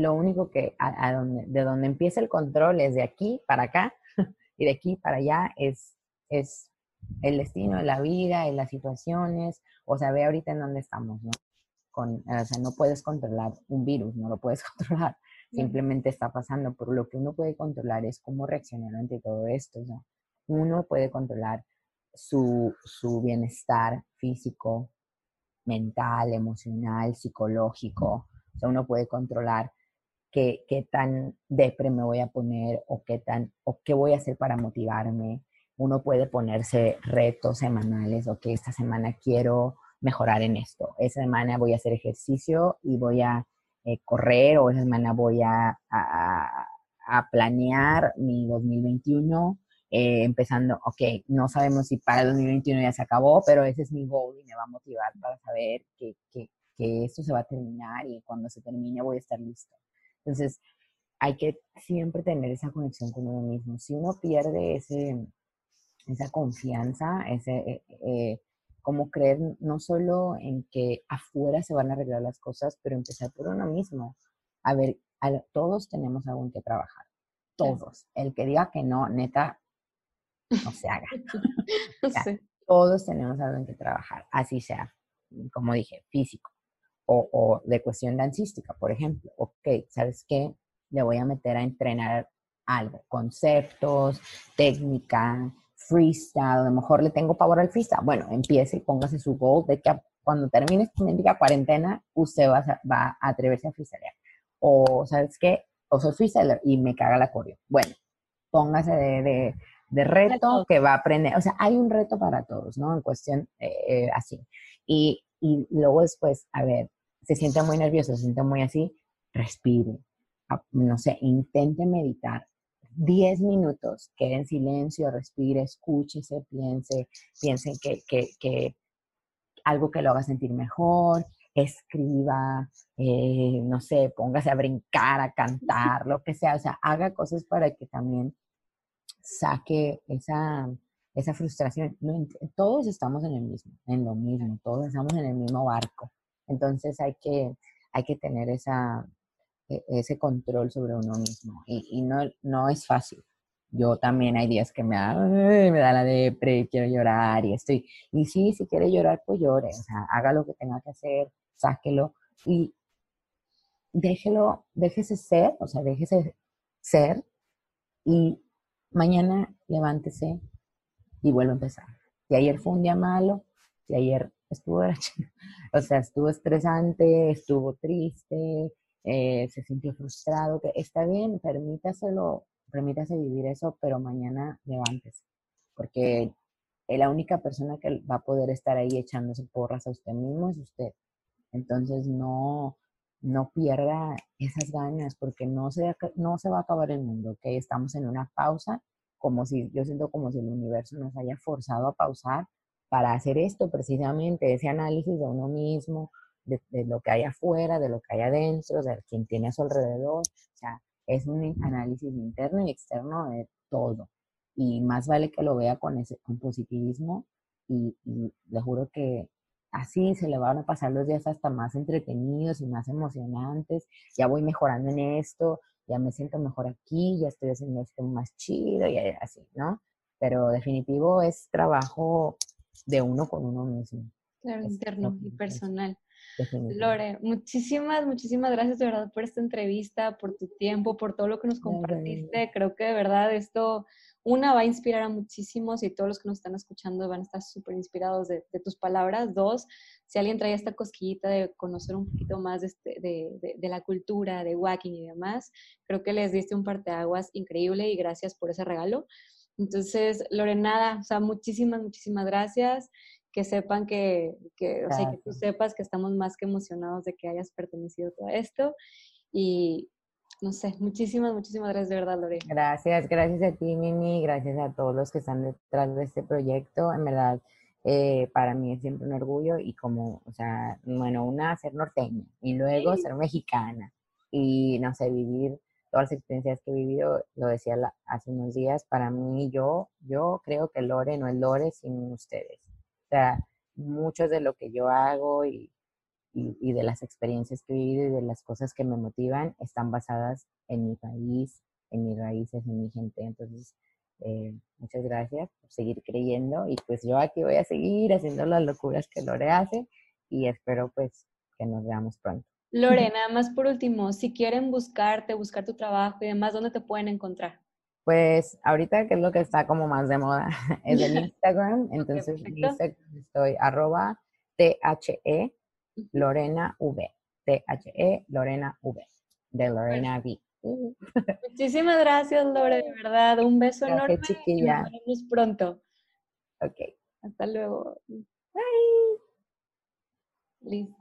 Lo único que, a, donde, de donde empieza el control es de aquí para acá y de aquí para allá es, es el destino de la vida, y las situaciones, o sea, ve ahorita en dónde estamos, ¿no? Con, o sea, no puedes controlar un virus, no lo puedes controlar, simplemente está pasando, pero lo que uno puede controlar es cómo reaccionar ante todo esto, ¿no? Uno puede controlar su, su bienestar físico, mental, emocional, psicológico, o sea, uno puede controlar qué, qué tan depre me voy a poner o qué tan, o qué voy a hacer para motivarme, uno puede ponerse retos semanales, o que esta semana quiero mejorar en esto, esa semana voy a hacer ejercicio y voy a eh, correr, o esa semana voy a, a, planear mi 2021, eh, empezando, ok, no sabemos si para el 2021 ya se acabó, pero ese es mi goal y me va a motivar para saber que, que, que esto se va a terminar y cuando se termine voy a estar listo. Entonces, hay que siempre tener esa conexión con uno mismo. Si uno pierde ese, esa confianza, ese, eh, eh, como creer no solo en que afuera se van a arreglar las cosas, pero empezar por uno mismo. A ver, todos tenemos algo en que trabajar. Todos. El que diga que no, neta, no se haga. Todos tenemos algo en que trabajar, así sea, como dije, físico o, o de cuestión dancística, por ejemplo. Ok, ¿sabes qué? Le voy a meter a entrenar algo, conceptos, técnica, freestyle, a lo mejor le tengo pavor al freestyle. Bueno, empiece y póngase su goal de que cuando termine esta cuarentena, usted va a, va a atreverse a freestylear. O, ¿sabes qué? O soy freestyler y me caga la coreo. Bueno, póngase de, de, reto que va a aprender. O sea, hay un reto para todos, ¿no? En cuestión eh, eh, así. Y, y luego después, a ver, se siente muy nervioso, se siente muy así, respire. No sé, intente meditar, 10 minutos, quede en silencio, respire, escúchese, piense, piense que, que, que algo que lo haga sentir mejor, escriba, eh, no sé, póngase a brincar, a cantar, lo que sea, o sea, haga cosas para que también saque esa, esa frustración. todos estamos en el mismo, en lo mismo, todos estamos en el mismo barco. Entonces hay que, hay que tener esa, e-, ese control sobre uno mismo. Y, no, no es fácil. Yo también hay días que me da, me da la depre, quiero llorar y estoy. Y sí, si quiere llorar, pues llore. O sea, haga lo que tenga que hacer, sáquelo y déjelo, déjese ser, o sea, déjese ser y mañana levántese y vuelve a empezar. Si ayer fue un día malo, si ayer estuvo, o sea, estuvo estresante, estuvo triste, eh, se sintió frustrado, que está bien, permítaselo, permítase vivir eso, pero mañana levántese, porque la única persona que va a poder estar ahí echándose porras a usted mismo es usted. Entonces no, no pierda esas ganas, porque no se, no se va a acabar el mundo, ¿ok? Estamos en una pausa, como si, yo siento como si el universo nos haya forzado a pausar para hacer esto precisamente, ese análisis de uno mismo, de, lo que hay afuera, de lo que hay adentro, de quien tiene a su alrededor. O sea, es un análisis interno y externo de todo. Y más vale que lo vea con ese positivismo y, le juro que así se le van a pasar los días hasta más entretenidos y más emocionantes. Ya voy mejorando en esto, ya me siento mejor aquí, ya estoy haciendo esto más chido y así, ¿no? Pero definitivo es trabajo de uno con uno mismo. Claro, interno y personal. Lore, muchísimas, muchísimas gracias de verdad por esta entrevista, por tu tiempo, por todo lo que nos compartiste. Creo que de verdad esto, una, va a inspirar a muchísimos y todos los que nos están escuchando van a estar súper inspirados de, tus palabras. Dos, si alguien trae esta cosquillita de conocer un poquito más de, este, de, de, la cultura, de walking y demás, creo que les diste un parteaguas increíble y gracias por ese regalo. Entonces, Lorena, o sea, muchísimas, muchísimas gracias. Que sepan que, que o sea, que tú sepas que estamos más que emocionados de que hayas pertenecido a todo esto. Y, no sé, muchísimas, muchísimas gracias de verdad, Lore. Gracias, gracias a ti, Mimi, gracias a todos los que están detrás de este proyecto. En verdad, eh, para mí es siempre un orgullo y como, o sea, bueno, una ser norteña y luego ser mexicana y, no sé, vivir todas las experiencias que he vivido, lo decía hace unos días, para mí yo, yo creo que Lore no es Lore sin ustedes. O sea, muchos de lo que yo hago y y, de las experiencias que he vivido y de las cosas que me motivan están basadas en mi país, en mis raíces, en mi gente. Entonces, eh, muchas gracias por seguir creyendo y pues yo aquí voy a seguir haciendo las locuras que Lore hace y espero pues que nos veamos pronto. Lore, nada más por último, si quieren buscarte, buscar tu trabajo y demás, ¿dónde te pueden encontrar? Pues ahorita que es lo que está como más de moda es en Instagram, entonces en Instagram estoy arroba THE Lorena V. T-H-E, Lorena V. De Lorena V. Muchísimas gracias, Lore, de verdad. Un beso enorme. Chiquilla. nos vemos pronto. Ok. Hasta luego. Bye. Listo.